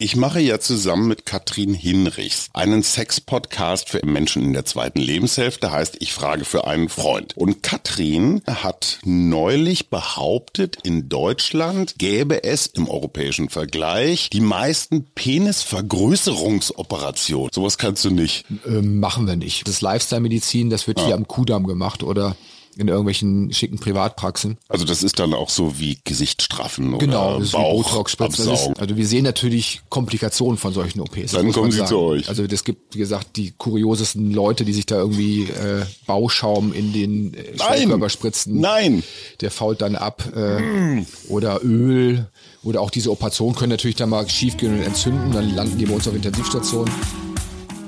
Ich mache ja zusammen mit Katrin Hinrichs einen Sex-Podcast für Menschen in der zweiten Lebenshälfte, heißt Ich frage für einen Freund. Und Katrin hat neulich behauptet, in Deutschland gäbe es im europäischen Vergleich die meisten Penisvergrößerungsoperationen. Sowas kannst du nicht. Ähm, machen wir nicht. Das Lifestyle-Medizin, das wird ja. hier am Kudamm gemacht oder in irgendwelchen schicken Privatpraxen. Also das ist dann auch so wie Gesichtsstraffen oder genau, das Bauch wie Botox-Spritzen. Also wir sehen natürlich Komplikationen von solchen OPs. Dann kommen sie zu euch. Also es gibt, wie gesagt, die kuriosesten Leute, die sich da irgendwie äh, Bauschaum in den äh, Körper spritzen. Nein! Der fault dann ab. Äh, mm. Oder Öl. Oder auch diese Operationen können natürlich dann mal schiefgehen und entzünden. Dann landen die bei uns auf Intensivstationen.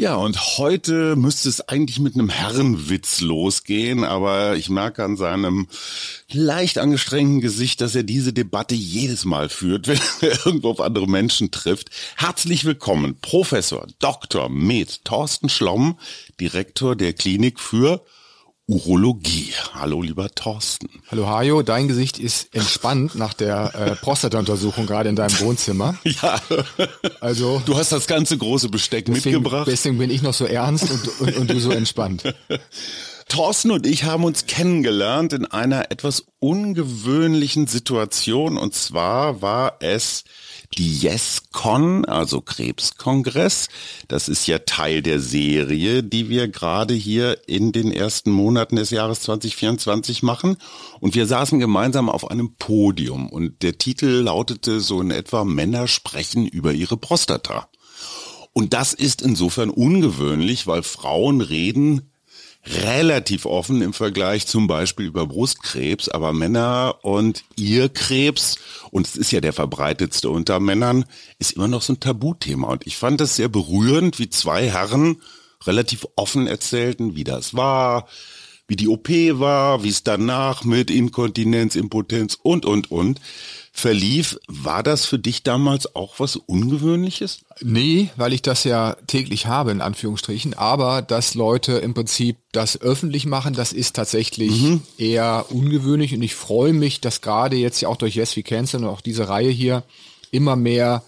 Ja, und heute müsste es eigentlich mit einem Herrenwitz losgehen, aber ich merke an seinem leicht angestrengten Gesicht, dass er diese Debatte jedes Mal führt, wenn er irgendwo auf andere Menschen trifft. Herzlich willkommen, Professor Dr. Med Thorsten Schlomm, Direktor der Klinik für Urologie. Hallo, lieber Thorsten. Hallo, Hajo. Dein Gesicht ist entspannt nach der äh, Prostata-Untersuchung gerade in deinem Wohnzimmer. Ja. Also. Du hast das ganze große Besteck deswegen, mitgebracht. Deswegen bin ich noch so ernst und, und, und du so entspannt. Thorsten und ich haben uns kennengelernt in einer etwas ungewöhnlichen Situation. Und zwar war es die YesCon, also Krebskongress. Das ist ja Teil der Serie, die wir gerade hier in den ersten Monaten des Jahres 2024 machen. Und wir saßen gemeinsam auf einem Podium und der Titel lautete so in etwa Männer sprechen über ihre Prostata. Und das ist insofern ungewöhnlich, weil Frauen reden relativ offen im Vergleich zum Beispiel über Brustkrebs, aber Männer und ihr Krebs, und es ist ja der verbreitetste unter Männern, ist immer noch so ein Tabuthema. Und ich fand das sehr berührend, wie zwei Herren relativ offen erzählten, wie das war, wie die OP war, wie es danach mit Inkontinenz, Impotenz und, und, und verlief. War das für dich damals auch was Ungewöhnliches? Nee, weil ich das ja täglich habe, in Anführungsstrichen. Aber dass Leute im Prinzip das öffentlich machen, das ist tatsächlich mhm. eher ungewöhnlich. Und ich freue mich, dass gerade jetzt ja auch durch Yes We Cancer und auch diese Reihe hier immer mehr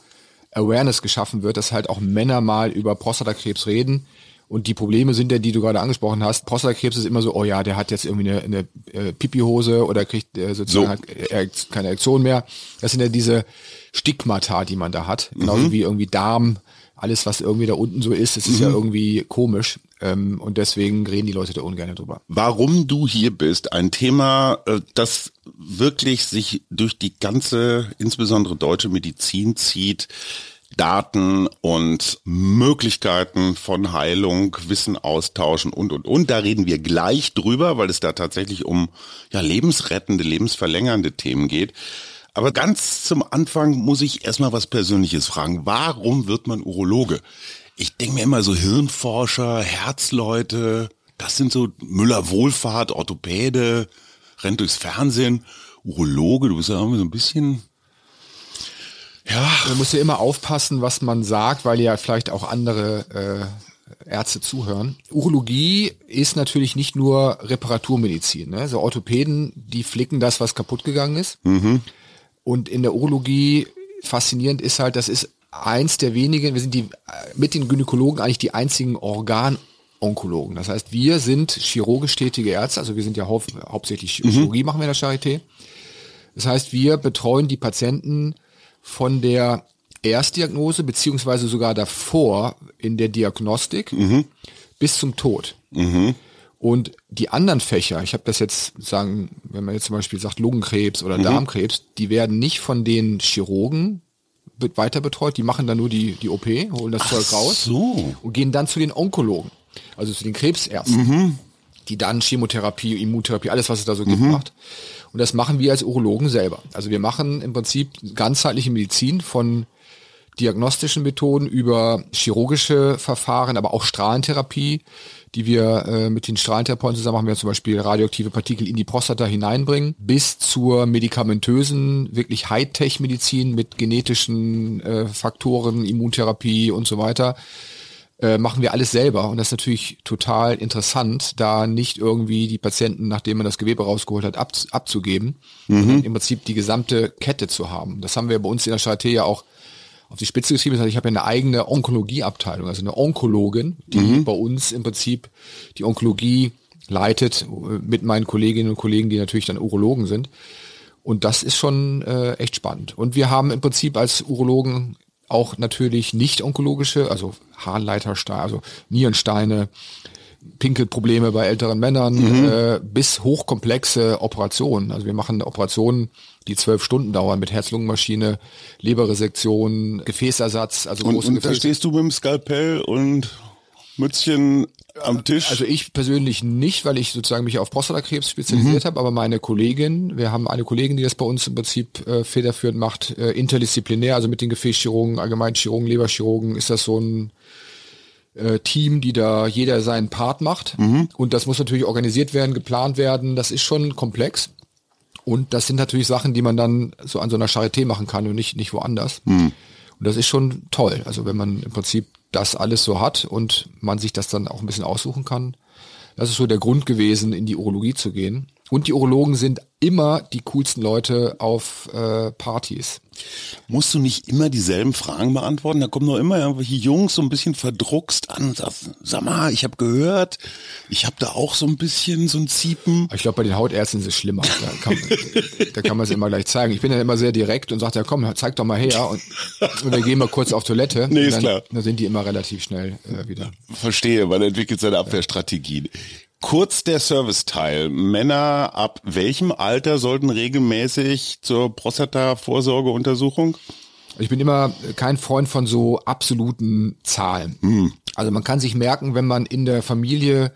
Awareness geschaffen wird, dass halt auch Männer mal über Prostatakrebs reden und die Probleme sind ja, die du gerade angesprochen hast. Prostatakrebs ist immer so, oh ja, der hat jetzt irgendwie eine, eine äh, Pipihose oder kriegt äh, sozusagen so. hat, keine Erektion mehr. Das sind ja diese Stigmata, die man da hat. Genauso mhm. wie irgendwie Darm, alles was irgendwie da unten so ist, das ist mhm. ja irgendwie komisch. Ähm, und deswegen reden die Leute da ungern drüber. Warum du hier bist, ein Thema, äh, das wirklich sich durch die ganze, insbesondere deutsche Medizin zieht, Daten und Möglichkeiten von Heilung, Wissen austauschen und, und, und. Da reden wir gleich drüber, weil es da tatsächlich um ja, lebensrettende, lebensverlängernde Themen geht. Aber ganz zum Anfang muss ich erstmal was Persönliches fragen. Warum wird man Urologe? Ich denke mir immer so Hirnforscher, Herzleute, das sind so Müller Wohlfahrt, Orthopäde, rennt durchs Fernsehen. Urologe, du bist ja irgendwie so ein bisschen ja. Man muss ja immer aufpassen, was man sagt, weil ja vielleicht auch andere äh, Ärzte zuhören. Urologie ist natürlich nicht nur Reparaturmedizin. Ne? So Orthopäden, die flicken das, was kaputt gegangen ist. Mhm. Und in der Urologie faszinierend ist halt, das ist eins der wenigen, wir sind die mit den Gynäkologen eigentlich die einzigen Organonkologen. Das heißt, wir sind chirurgisch tätige Ärzte, also wir sind ja hau hauptsächlich mhm. Chirurgie machen wir in der Charité. Das heißt, wir betreuen die Patienten von der Erstdiagnose beziehungsweise sogar davor in der Diagnostik mhm. bis zum Tod. Mhm. Und die anderen Fächer, ich habe das jetzt sagen, wenn man jetzt zum Beispiel sagt Lungenkrebs oder mhm. Darmkrebs, die werden nicht von den Chirurgen weiter betreut, die machen dann nur die, die OP, holen das Ach Zeug raus so. und gehen dann zu den Onkologen, also zu den Krebsärzten, mhm. Die dann Chemotherapie, Immuntherapie, alles was es da so gibt, mhm. macht. Und das machen wir als Urologen selber. Also wir machen im Prinzip ganzheitliche Medizin von diagnostischen Methoden über chirurgische Verfahren, aber auch Strahlentherapie, die wir äh, mit den Strahlentherapeuten zusammen machen, wir zum Beispiel radioaktive Partikel in die Prostata hineinbringen, bis zur medikamentösen, wirklich Hightech-Medizin mit genetischen äh, Faktoren, Immuntherapie und so weiter äh, machen wir alles selber. Und das ist natürlich total interessant, da nicht irgendwie die Patienten, nachdem man das Gewebe rausgeholt hat, ab, abzugeben, mhm. im Prinzip die gesamte Kette zu haben. Das haben wir bei uns in der Charité ja auch auf die Spitze geschrieben. Das heißt, ich habe ja eine eigene Onkologieabteilung, also eine Onkologin, die mhm. bei uns im Prinzip die Onkologie leitet äh, mit meinen Kolleginnen und Kollegen, die natürlich dann Urologen sind. Und das ist schon äh, echt spannend. Und wir haben im Prinzip als Urologen auch natürlich nicht onkologische, also Harnleitersteine, also Nierensteine, Pinkelprobleme bei älteren Männern mhm. äh, bis hochkomplexe Operationen. Also wir machen Operationen, die zwölf Stunden dauern mit Herz-Lungen-Maschine, Leberresektion, Gefäßersatz. Also und, und da stehst du mit dem Skalpell und Mützchen am Tisch? Also ich persönlich nicht, weil ich sozusagen mich auf Prostatakrebs spezialisiert mhm. habe, aber meine Kollegin, wir haben eine Kollegin, die das bei uns im Prinzip äh, federführend macht, äh, interdisziplinär, also mit den Gefäßchirurgen, Allgemeinchirurgen, Leberchirurgen, ist das so ein äh, Team, die da jeder seinen Part macht. Mhm. Und das muss natürlich organisiert werden, geplant werden. Das ist schon komplex. Und das sind natürlich Sachen, die man dann so an so einer Charité machen kann und nicht, nicht woanders. Mhm. Und das ist schon toll. Also wenn man im Prinzip das alles so hat und man sich das dann auch ein bisschen aussuchen kann. Das ist so der Grund gewesen, in die Urologie zu gehen. Und die Urologen sind immer die coolsten Leute auf äh, Partys. Musst du nicht immer dieselben Fragen beantworten? Da kommen nur immer irgendwelche Jungs so ein bisschen verdruckst an und sagen, sag mal, ich habe gehört, ich habe da auch so ein bisschen so ein Ziepen. Ich glaube, bei den Hautärzten ist es schlimmer. Da kann, da kann man es immer gleich zeigen. Ich bin dann immer sehr direkt und sage, ja komm, zeig doch mal her und, und wir gehen mal kurz auf Toilette. Nee, ist dann, klar. Dann sind die immer relativ schnell äh, wieder. Verstehe, man entwickelt seine Abwehrstrategien. Kurz der Serviceteil. Männer ab welchem Alter sollten regelmäßig zur Prostata-Vorsorgeuntersuchung? Ich bin immer kein Freund von so absoluten Zahlen. Hm. Also man kann sich merken, wenn man in der Familie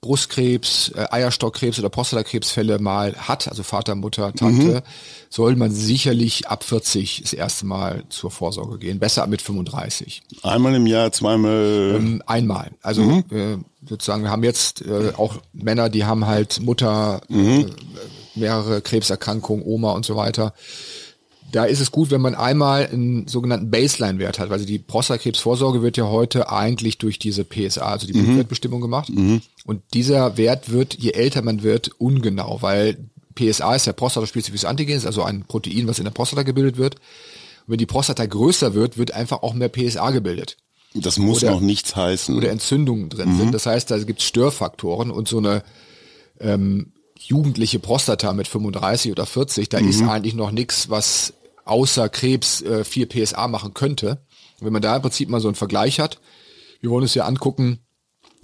Brustkrebs, äh, Eierstockkrebs oder Prostatakrebsfälle mal hat, also Vater, Mutter, Tante, mhm. soll man sicherlich ab 40 das erste Mal zur Vorsorge gehen. Besser mit 35. Einmal im Jahr, zweimal? Ähm, einmal. Also mhm. äh, sozusagen, wir haben jetzt äh, auch Männer, die haben halt Mutter, mhm. äh, mehrere Krebserkrankungen, Oma und so weiter da ist es gut, wenn man einmal einen sogenannten Baseline-Wert hat. Also die Prostatakrebsvorsorge wird ja heute eigentlich durch diese PSA, also die mhm. Blutwertbestimmung gemacht. Mhm. Und dieser Wert wird, je älter man wird, ungenau, weil PSA ist ja prostataspezifisches Antigen, ist also ein Protein, was in der Prostata gebildet wird. Und wenn die Prostata größer wird, wird einfach auch mehr PSA gebildet. Das muss oder, noch nichts heißen. Oder Entzündungen drin mhm. sind. Das heißt, da gibt es Störfaktoren und so eine ähm, jugendliche Prostata mit 35 oder 40, da mhm. ist eigentlich noch nichts, was außer Krebs äh, 4 PSA machen könnte. Und wenn man da im Prinzip mal so einen Vergleich hat, wir wollen uns ja angucken,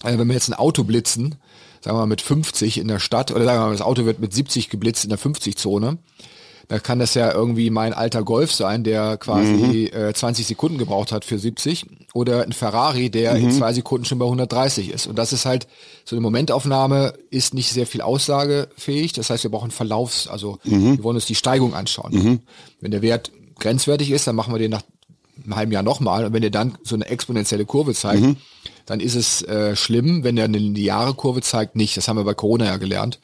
äh, wenn wir jetzt ein Auto blitzen, sagen wir mal mit 50 in der Stadt, oder sagen wir mal, das Auto wird mit 70 geblitzt in der 50-Zone, da kann das ja irgendwie mein alter Golf sein, der quasi mhm. äh, 20 Sekunden gebraucht hat für 70 oder ein Ferrari, der mhm. in zwei Sekunden schon bei 130 ist. Und das ist halt so eine Momentaufnahme ist nicht sehr viel aussagefähig. Das heißt, wir brauchen Verlaufs, also mhm. wir wollen uns die Steigung anschauen. Mhm. Wenn der Wert grenzwertig ist, dann machen wir den nach einem halben Jahr nochmal. Und wenn der dann so eine exponentielle Kurve zeigt, mhm. dann ist es äh, schlimm. Wenn der eine lineare Kurve zeigt, nicht. Das haben wir bei Corona ja gelernt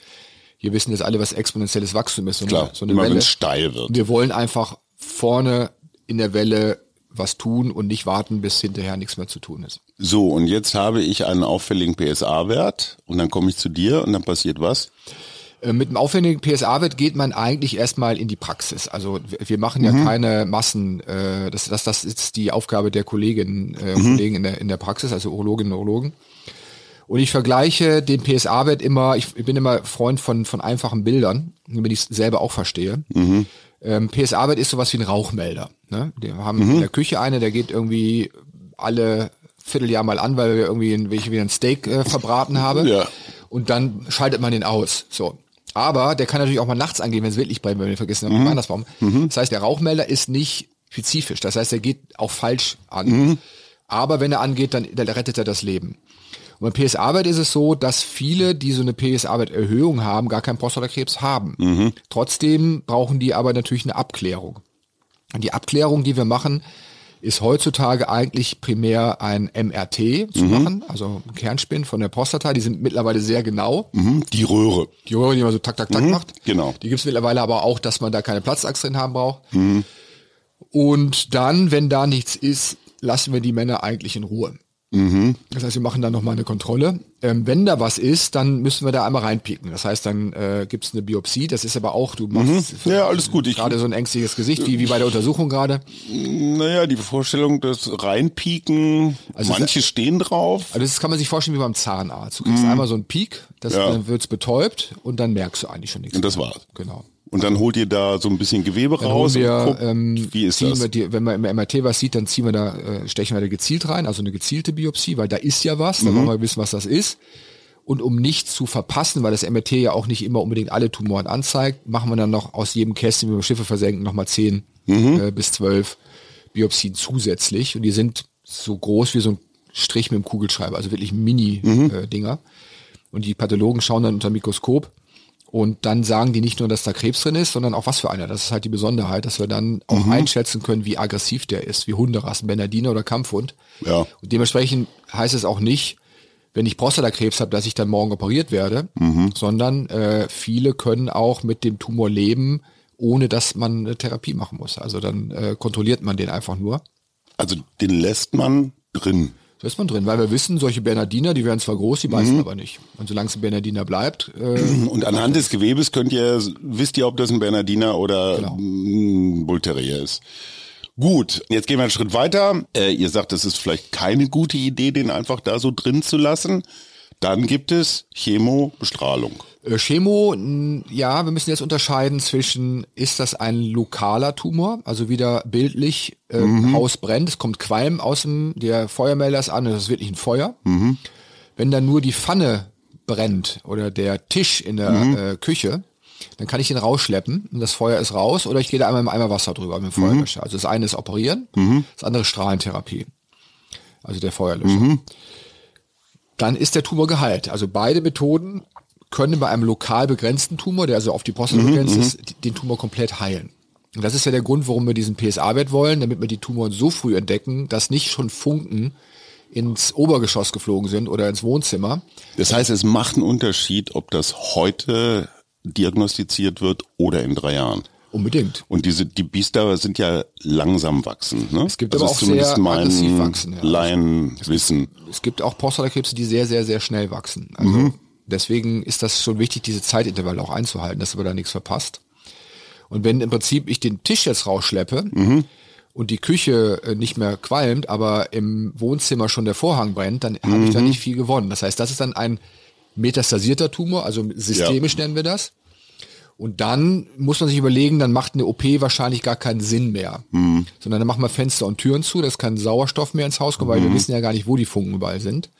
wir wissen jetzt alle, was exponentielles Wachstum ist. So Klar, eine, so eine immer wenn es steil wird. Wir wollen einfach vorne in der Welle was tun und nicht warten, bis hinterher nichts mehr zu tun ist. So, und jetzt habe ich einen auffälligen PSA-Wert und dann komme ich zu dir und dann passiert was? Äh, mit einem aufwendigen PSA-Wert geht man eigentlich erstmal in die Praxis. Also wir machen ja mhm. keine Massen. Äh, das, das, das ist die Aufgabe der Kolleginnen äh, und mhm. Kollegen in der, in der Praxis, also Urologinnen und Urologen. Und ich vergleiche den PSA-Wert immer, ich bin immer Freund von, von einfachen Bildern, damit ich es selber auch verstehe. Mhm. Ähm, PSA-Wert ist sowas wie ein Rauchmelder. Ne? Wir haben mhm. in der Küche eine, der geht irgendwie alle Vierteljahr mal an, weil wir irgendwie ein, ich wieder ein Steak äh, verbraten habe. Ja. Und dann schaltet man den aus. So. Aber der kann natürlich auch mal nachts angehen, wenn es wirklich brennt, wenn wir vergessen haben, mhm. Weihnachtsbaum. Mhm. Das heißt, der Rauchmelder ist nicht spezifisch. Das heißt, er geht auch falsch an. Mhm. Aber wenn er angeht, dann, dann rettet er das Leben. Und bei PSA-Wert ist es so, dass viele, die so eine PSA-Werterhöhung haben, gar keinen Prostatakrebs haben. Mhm. Trotzdem brauchen die aber natürlich eine Abklärung. Und die Abklärung, die wir machen, ist heutzutage eigentlich primär ein MRT zu machen, also ein Kernspin von der Prostata. Die sind mittlerweile sehr genau. Mhm. Die Röhre. Die Röhre, die man so tak, tak, tak macht. genau. Die gibt's mittlerweile aber auch, dass man da keine Platzachse drin haben braucht. Und dann, wenn da nichts ist, lassen wir die Männer eigentlich in Ruhe. Das heißt, wir machen dann nochmal eine Kontrolle. Ähm, wenn da was ist, dann müssen wir da einmal reinpieken. Das heißt, dann äh, gibt's eine Biopsie. Das ist aber auch, du machst Ja, alles gut. Ich, gerade so ein ängstliches Gesicht, wie, wie bei der Untersuchung gerade. naja, die Vorstellung, das Reinpieken, Also manche stehen drauf. Also das kann man sich vorstellen wie beim Zahnarzt. Du kriegst einmal so einen Peak, das, Mhm. Ja. dann wird's betäubt und dann merkst du eigentlich schon nichts. Und das war's. Genau. Und dann holt ihr da so ein bisschen Gewebe Dann raus. wir, und guckt, ähm, wie ist das? wir die, wenn man im MRT was sieht, dann ziehen wir da, äh, stechen wir da gezielt rein, also eine gezielte Biopsie, weil da ist ja was, da Mhm. wollen wir wissen, was das ist. Und um nichts zu verpassen, weil das MRT ja auch nicht immer unbedingt alle Tumoren anzeigt, machen wir dann noch aus jedem Kästchen, wie wir Schiffe versenken, nochmal zehn Mhm. äh, bis zwölf Biopsien zusätzlich. Und die sind so groß wie so ein Strich mit dem Kugelschreiber, also wirklich Mhm. Mini-Dinger. und die Pathologen schauen dann unter dem Mikroskop und dann sagen die nicht nur, dass da Krebs drin ist, sondern auch was für einer. Das ist halt die Besonderheit, dass wir dann auch Mhm. einschätzen können, wie aggressiv der ist, wie Hunderassen, Bernardiner oder Kampfhund. Ja. Und dementsprechend heißt es auch nicht, wenn ich Prostatakrebs habe, dass ich dann morgen operiert werde, Mhm. sondern äh, viele können auch mit dem Tumor leben, ohne dass man eine Therapie machen muss. Also dann äh, kontrolliert man den einfach nur. Also den lässt man drin. So ist man drin, weil wir wissen, solche Bernardiner, die werden zwar groß, die Mhm. beißen aber nicht. Und solange es ein Bernardiner bleibt, äh, Und anhand des Gewebes könnt ihr, wisst ihr, ob das ein Bernardiner oder Genau. ein Bull Terrier ist. Gut, jetzt gehen wir einen Schritt weiter. Äh, ihr sagt, es ist vielleicht keine gute Idee, den einfach da so drin zu lassen. Dann gibt es Chemobestrahlung. Äh, Chemo, ja, wir müssen jetzt unterscheiden zwischen, ist das ein lokaler Tumor, also wieder bildlich, äh, Haus brennt, es kommt Qualm aus dem, der Feuermelder ist an, das ist wirklich ein Feuer. Wenn dann nur die Pfanne brennt oder der Tisch in der äh, Küche, dann kann ich den rausschleppen und das Feuer ist raus oder ich gehe da einmal im Eimer Wasser drüber mit dem Feuerlöscher. Also das eine ist Operieren, das andere Strahlentherapie. Also der Feuerlöscher. Dann ist der Tumor geheilt. Also beide Methoden können bei einem lokal begrenzten Tumor, der also auf die Prostata begrenzt ist, die- den Tumor komplett heilen. Und das ist ja der Grund, warum wir diesen PSA-Wert wollen, damit wir die Tumoren so früh entdecken, dass nicht schon Funken ins Obergeschoss geflogen sind oder ins Wohnzimmer. Das heißt, es macht einen Unterschied, ob das heute diagnostiziert wird oder in drei Jahren. Unbedingt. Und diese, die Biester sind ja langsam wachsend. Ne? Es gibt das aber ist auch zumindest sehr aggressiv wachsen, ja. Laienwissen. Es gibt auch Prostatakrebse, die sehr, sehr, sehr schnell wachsen. Also deswegen ist das schon wichtig, diese Zeitintervalle auch einzuhalten, dass wir da nichts verpasst. Und wenn im Prinzip ich den Tisch jetzt rausschleppe und die Küche äh, nicht mehr qualmt, aber im Wohnzimmer schon der Vorhang brennt, dann habe ich da nicht viel gewonnen. Das heißt, das ist dann ein metastasierter Tumor, also systemisch nennen wir das. Und dann muss man sich überlegen, dann macht eine OP wahrscheinlich gar keinen Sinn mehr. Sondern dann machen wir Fenster und Türen zu, dass kein Sauerstoff mehr ins Haus kommt, weil wir wissen ja gar nicht, wo die Funken überall sind.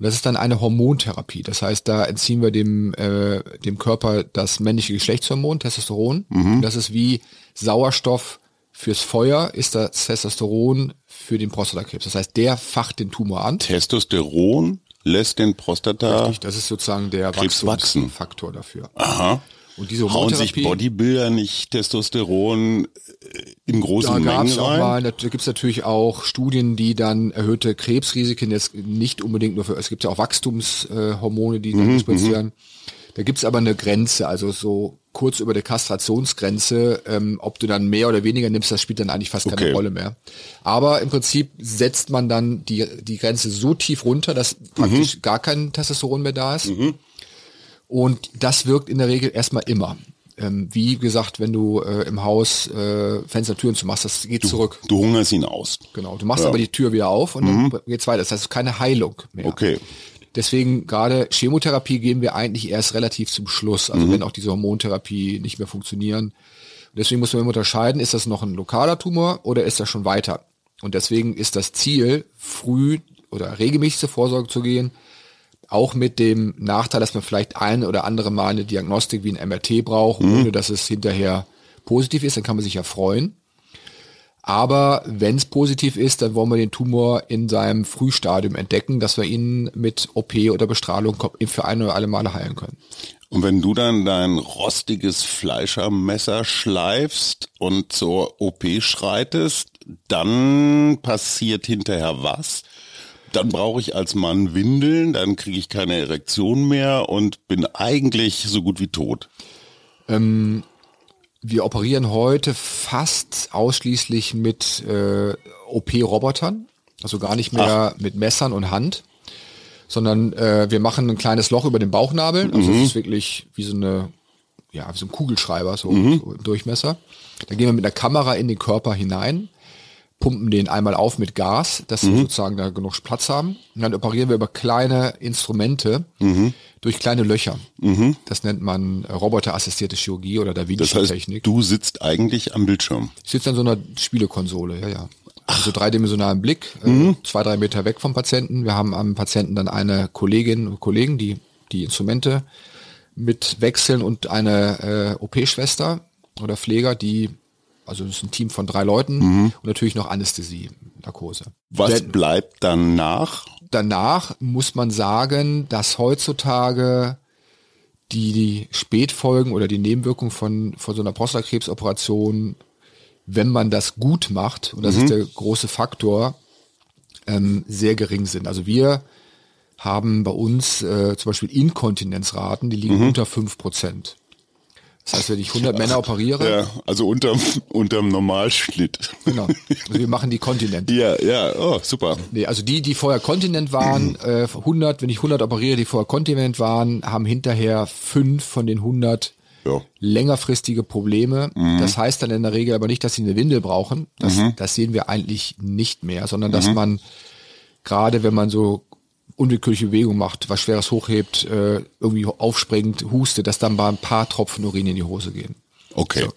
Und das ist dann eine Hormontherapie. Das heißt, da entziehen wir dem, äh, dem Körper das männliche Geschlechtshormon, Testosteron. Und das ist wie Sauerstoff fürs Feuer, ist das Testosteron für den Prostatakrebs. Das heißt, der facht den Tumor an. Testosteron lässt den Prostata. Richtig, das ist sozusagen der Krebs wachsen. Dafür. Aha. Und diese Hauen sich Bodybuilder nicht Testosteron äh, in großen da gab Mengen es auch rein? mal, da gibt es natürlich auch Studien, die dann erhöhte Krebsrisiken jetzt nicht unbedingt nur für, es gibt ja auch Wachstumshormone, die Mhm, dann gespritzt werden. Da gibt es aber eine Grenze, also so kurz über der Kastrationsgrenze, ähm, ob du dann mehr oder weniger nimmst, das spielt dann eigentlich fast keine Okay. Rolle mehr. Aber im Prinzip setzt man dann die, die Grenze so tief runter, dass praktisch Mhm. gar kein Testosteron mehr da ist. Und das wirkt in der Regel erstmal immer. Ähm, wie gesagt, wenn du äh, im Haus äh, Fenster, Türen zu machst, das geht zurück. Du hungerst ihn aus. Genau. Du machst aber die Tür wieder auf und dann geht's weiter. Das heißt, es ist keine Heilung mehr. Okay. Deswegen gerade Chemotherapie geben wir eigentlich erst relativ zum Schluss, also wenn auch diese Hormontherapie nicht mehr funktionieren. Und deswegen muss man immer unterscheiden, ist das noch ein lokaler Tumor oder ist das schon weiter? Und deswegen ist das Ziel, früh oder regelmäßig zur Vorsorge zu gehen, auch mit dem Nachteil, dass man vielleicht ein oder andere Mal eine Diagnostik wie ein MRT braucht, ohne dass es hinterher positiv ist, dann kann man sich ja freuen. Aber wenn es positiv ist, dann wollen wir den Tumor in seinem Frühstadium entdecken, dass wir ihn mit OP oder Bestrahlung für ein oder alle Male heilen können. Und wenn du dann dein rostiges Fleischermesser schleifst und zur OP schreitest, dann passiert hinterher was? Dann brauche ich als Mann Windeln, dann kriege ich keine Erektion mehr und bin eigentlich so gut wie tot. Ähm, wir operieren heute fast ausschließlich mit äh, OP-Robotern, also gar nicht mehr Ach. mit Messern und Hand, sondern äh, wir machen ein kleines Loch über den Bauchnabel. Also mhm. es ist wirklich wie so eine, ja, wie so ein Kugelschreiber, so, mhm. so im Durchmesser. Da gehen wir mit einer Kamera in den Körper hinein pumpen den einmal auf mit Gas, dass mhm. wir sozusagen da genug Platz haben. Und dann operieren wir über kleine Instrumente mhm. durch kleine Löcher. Mhm. Das nennt man roboterassistierte Chirurgie oder Da Vinci-Technik. Das heißt, du sitzt eigentlich am Bildschirm. Ich sitze an so einer Spielekonsole, ja, ja. Also dreidimensionalen Blick, äh, mhm. zwei, drei Meter weg vom Patienten. Wir haben am Patienten dann eine Kollegin und Kollegen, die die Instrumente mit wechseln und eine äh, OP-Schwester oder Pfleger, die also das ist ein Team von drei Leuten mhm. und natürlich noch Anästhesie, Narkose. Was Denn, bleibt danach? Danach muss man sagen, dass heutzutage die, die Spätfolgen oder die Nebenwirkungen von, von so einer Prostatakrebsoperation, wenn man das gut macht, und das mhm. ist der große Faktor, ähm, sehr gering sind. Also wir haben bei uns äh, zum Beispiel Inkontinenzraten, die liegen mhm. unter fünf Prozent. Das heißt, wenn ich 100 Männer operiere. Ja, also unterm, unterm Normalschnitt. Genau. Also wir machen die Kontinent. Ja, ja, oh, super. Nee, also die, die vorher Kontinent waren, äh, 100, wenn ich 100 operiere, die vorher Kontinent waren, haben hinterher fünf von den 100 ja. längerfristige Probleme. Mhm. Das heißt dann in der Regel aber nicht, dass sie eine Windel brauchen. Das, mhm. das sehen wir eigentlich nicht mehr, sondern dass mhm. man gerade wenn man so unwillkürliche Bewegung macht, was Schweres hochhebt, äh, irgendwie aufspringt, hustet, dass dann mal ein paar Tropfen Urin in die Hose gehen. Okay. So.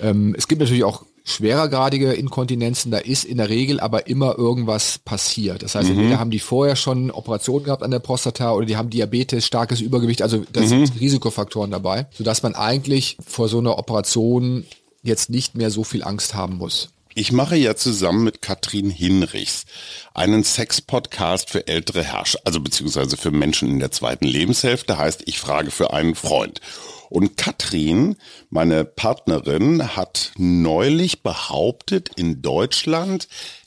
Ähm, es gibt natürlich auch schwerergradige Inkontinenzen, da ist in der Regel aber immer irgendwas passiert. Das heißt, mhm. entweder haben die vorher schon Operationen gehabt an der Prostata oder die haben Diabetes, starkes Übergewicht, also da mhm. sind Risikofaktoren dabei, sodass man eigentlich vor so einer Operation jetzt nicht mehr so viel Angst haben muss. Ich mache ja zusammen mit Katrin Hinrichs einen Sex-Podcast für ältere Herrscher, also beziehungsweise für Menschen in der zweiten Lebenshälfte, heißt ich frage für einen Freund. Und Katrin, meine Partnerin, hat neulich behauptet, in Deutschland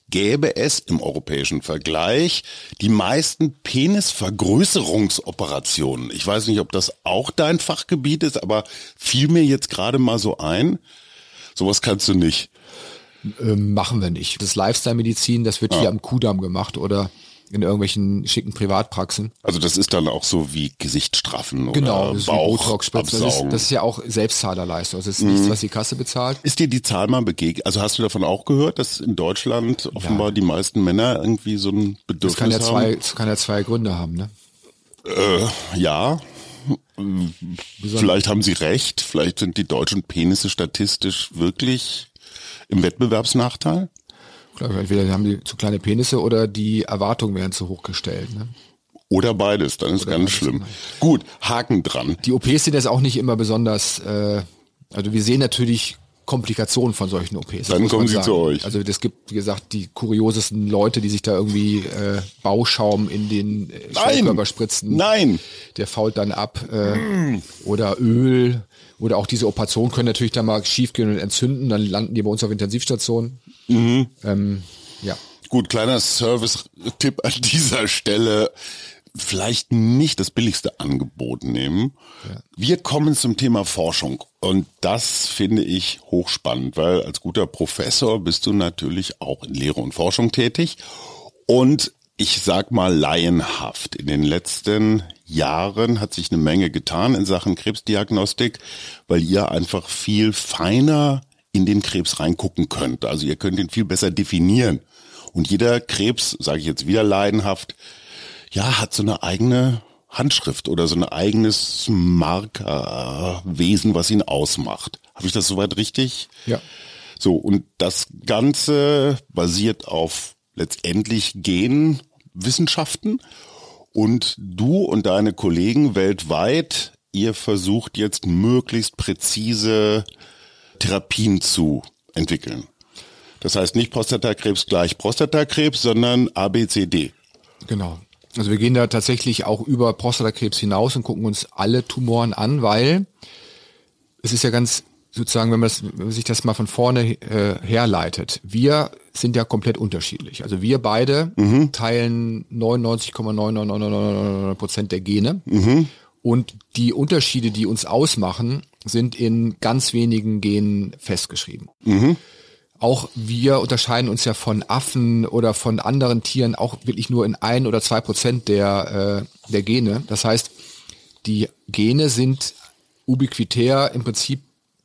gäbe es im europäischen Vergleich die meisten Penisvergrößerungsoperationen. Ich weiß nicht, ob das auch dein Fachgebiet ist, aber fiel mir jetzt gerade mal so ein. Sowas kannst du nicht. Ähm, machen wir nicht. Das Lifestyle-Medizin, das wird ja. hier am Kudamm gemacht oder in irgendwelchen schicken Privatpraxen. Also das ist dann auch so wie Gesichtsstraffen genau, oder das Bauch das ist, das ist ja auch Selbstzahlerleistung. Das ist mhm. nichts, was die Kasse bezahlt. Ist dir die Zahl mal begegnet? Also hast du davon auch gehört, dass in Deutschland offenbar ja. die meisten Männer irgendwie so ein Bedürfnis das kann ja haben? Zwei, das kann ja zwei Gründe haben, ne? Äh, ja. Vielleicht haben sie recht. Vielleicht sind die deutschen Penisse statistisch wirklich im Wettbewerbsnachteil? Klar, entweder haben die zu kleine Penisse oder die Erwartungen werden zu hoch gestellt. Ne? Oder beides, dann ist oder ganz schlimm. Nein. Gut, Haken dran. Die OPs sind jetzt auch nicht immer besonders, äh, also wir sehen natürlich Komplikationen von solchen OPs. Dann kommen sie zu euch. Also es gibt, wie gesagt, die kuriosesten Leute, die sich da irgendwie äh, Bauschaum in den äh, Schwellkörper spritzen. Nein! Der fault dann ab. Äh, mm. Oder Öl. Oder auch diese Operationen können natürlich dann mal schiefgehen und entzünden. Dann landen die bei uns auf Intensivstationen. Mhm. Ähm, ja. Gut, kleiner Service-Tipp an dieser Stelle vielleicht nicht das billigste Angebot nehmen. Ja. Wir kommen zum Thema Forschung und das finde ich hochspannend, weil als guter Professor bist du natürlich auch in Lehre und Forschung tätig und ich sag mal laienhaft. In den letzten Jahren hat sich eine Menge getan in Sachen Krebsdiagnostik, weil ihr einfach viel feiner in den Krebs reingucken könnt. Also ihr könnt ihn viel besser definieren. Und jeder Krebs, sage ich jetzt wieder leidenhaft, ja, hat so eine eigene Handschrift oder so ein eigenes Markerwesen, was ihn ausmacht. Habe ich das soweit richtig? Ja. So, und das Ganze basiert auf letztendlich Genwissenschaften. Und du und deine Kollegen weltweit, ihr versucht jetzt möglichst präzise Therapien zu entwickeln. Das heißt nicht Prostatakrebs gleich Prostatakrebs, sondern ABCD. Genau. Also wir gehen da tatsächlich auch über Prostatakrebs hinaus und gucken uns alle Tumoren an, weil es ist ja ganz sozusagen, wenn man, das, wenn man sich das mal von vorne äh, herleitet, wir sind ja komplett unterschiedlich. Also wir beide mhm. teilen 99,99999 Prozent der Gene. Mhm. Und die Unterschiede, die uns ausmachen, sind in ganz wenigen Genen festgeschrieben. Mhm. Auch wir unterscheiden uns ja von Affen oder von anderen Tieren auch wirklich nur in ein oder zwei Prozent der, äh, der Gene. Das heißt, die Gene sind ubiquitär im Prinzip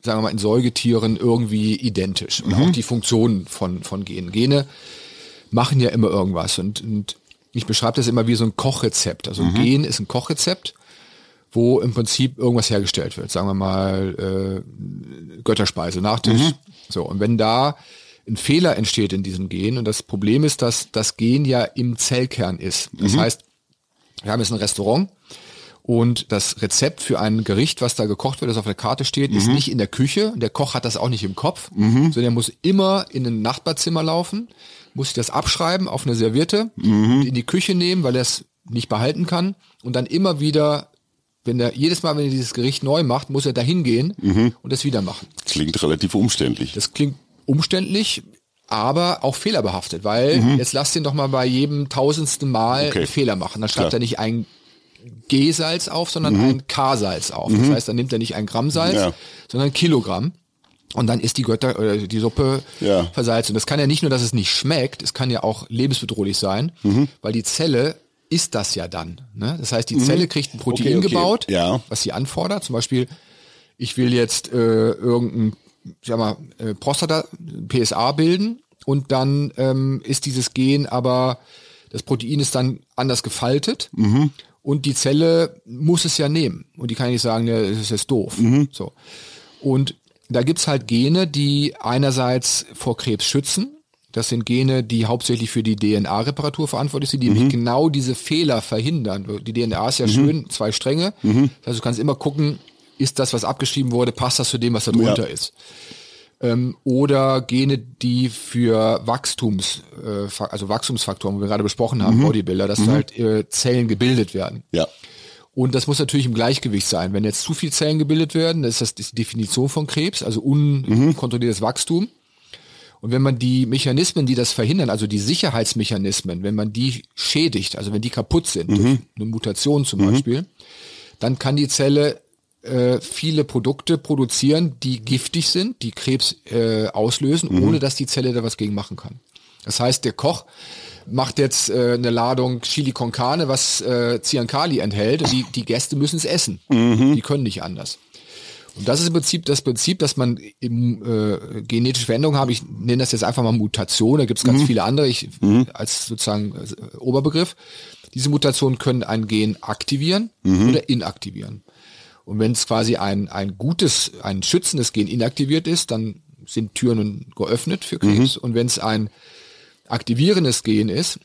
sagen wir mal, in Säugetieren irgendwie identisch. Und mhm. auch die Funktionen von, von Genen. Gene machen ja immer irgendwas. Und, und ich beschreibe das immer wie so ein Kochrezept. Also ein mhm. Gen ist ein Kochrezept, wo im Prinzip irgendwas hergestellt wird. Sagen wir mal äh, Götterspeise, Nachtisch. Mhm. So, und wenn da ein Fehler entsteht in diesem Gen, und das Problem ist, dass das Gen ja im Zellkern ist. Das mhm. heißt, wir haben jetzt ein Restaurant und das Rezept für ein Gericht, was da gekocht wird, das auf der Karte steht, mhm. ist nicht in der Küche. Der Koch hat das auch nicht im Kopf, mhm. sondern er muss immer in ein Nachbarzimmer laufen, muss sich das abschreiben auf eine Serviette, mhm. in die Küche nehmen, weil er es nicht behalten kann und dann immer wieder wenn er jedes Mal, wenn er dieses Gericht neu macht, muss er da hingehen mhm. und das wieder machen. Klingt relativ umständlich. Das klingt umständlich, aber auch fehlerbehaftet, weil mhm. jetzt lasst ihn doch mal bei jedem tausendsten Mal okay. Fehler machen. Dann schreibt Klar. er nicht ein G-Salz auf, sondern mhm. ein K-Salz auf. Das mhm. heißt, dann nimmt er nicht ein Gramm Salz, ja. sondern ein Kilogramm. Und dann ist die Götter oder die Suppe ja. versalzen. Und das kann ja nicht nur, dass es nicht schmeckt, es kann ja auch lebensbedrohlich sein, mhm. weil die Zelle ist das ja dann. Ne? Das heißt, die mhm. Zelle kriegt ein Protein okay, okay. gebaut, ja. was sie anfordert. Zum Beispiel, ich will jetzt äh, irgendein, sag mal, äh, Prostata, PSA bilden und dann ähm, ist dieses Gen aber, das Protein ist dann anders gefaltet. Mhm. Und die Zelle muss es ja nehmen. Und die kann nicht sagen, das ist jetzt doof. Mhm. So. Und da gibt's halt Gene, die einerseits vor Krebs schützen. Das sind Gene, die hauptsächlich für die DNA-Reparatur verantwortlich sind, die mhm. genau diese Fehler verhindern. Die DNA ist ja mhm. schön, zwei Stränge. Mhm. Das heißt, du kannst immer gucken, ist das, was abgeschrieben wurde, passt das zu dem, was da drunter ja. ist ähm, oder Gene, die für Wachstums, äh, also Wachstumsfaktoren, wo wir gerade besprochen haben, mhm. Bodybuilder, dass mhm. halt äh, Zellen gebildet werden. Ja. Und das muss natürlich im Gleichgewicht sein. Wenn jetzt zu viel Zellen gebildet werden, das ist das die Definition von Krebs, also unkontrolliertes mhm. Wachstum. Und wenn man die Mechanismen, die das verhindern, also die Sicherheitsmechanismen, wenn man die schädigt, also wenn die kaputt sind, mhm. durch eine Mutation zum mhm. Beispiel, dann kann die Zelle äh, viele Produkte produzieren, die giftig sind, die Krebs äh, auslösen, mhm. ohne dass die Zelle da was gegen machen kann. Das heißt, der Koch macht jetzt äh, eine Ladung Chili con Carne, was äh, Cyankali enthält, und die, die Gäste müssen es essen. Mhm. Die können nicht anders. Und das ist im Prinzip das Prinzip, dass man im, äh, genetische Veränderungen habe. Ich nenne das jetzt einfach mal Mutation. Da gibt es ganz mhm. viele andere ich, mhm. als sozusagen äh, Oberbegriff. Diese Mutationen können ein Gen aktivieren mhm. oder inaktivieren. Und wenn es quasi ein, ein gutes, ein schützendes Gen inaktiviert ist, dann sind Türen geöffnet für Krebs. Mhm. Und wenn es ein aktivierendes Gen ist,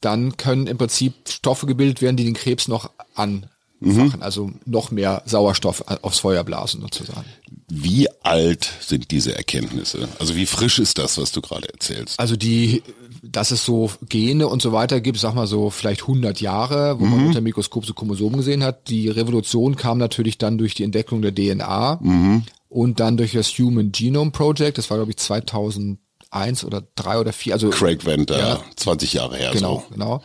dann können im Prinzip Stoffe gebildet werden, die den Krebs noch anfachen, mhm. also noch mehr Sauerstoff aufs Feuer blasen sozusagen. Wie alt sind diese Erkenntnisse? Also wie frisch ist das, was du gerade erzählst? Also die, dass es so Gene und so weiter gibt, sag mal so vielleicht 100 Jahre, wo mhm. man unter dem Mikroskop so Chromosomen gesehen hat. Die Revolution kam natürlich dann durch die Entdeckung der DNA mhm. und dann durch das Human Genome Project. Das war glaube ich 2001 oder drei oder vier. Also Craig Venter, ja, 20 Jahre her. Genau, so. genau.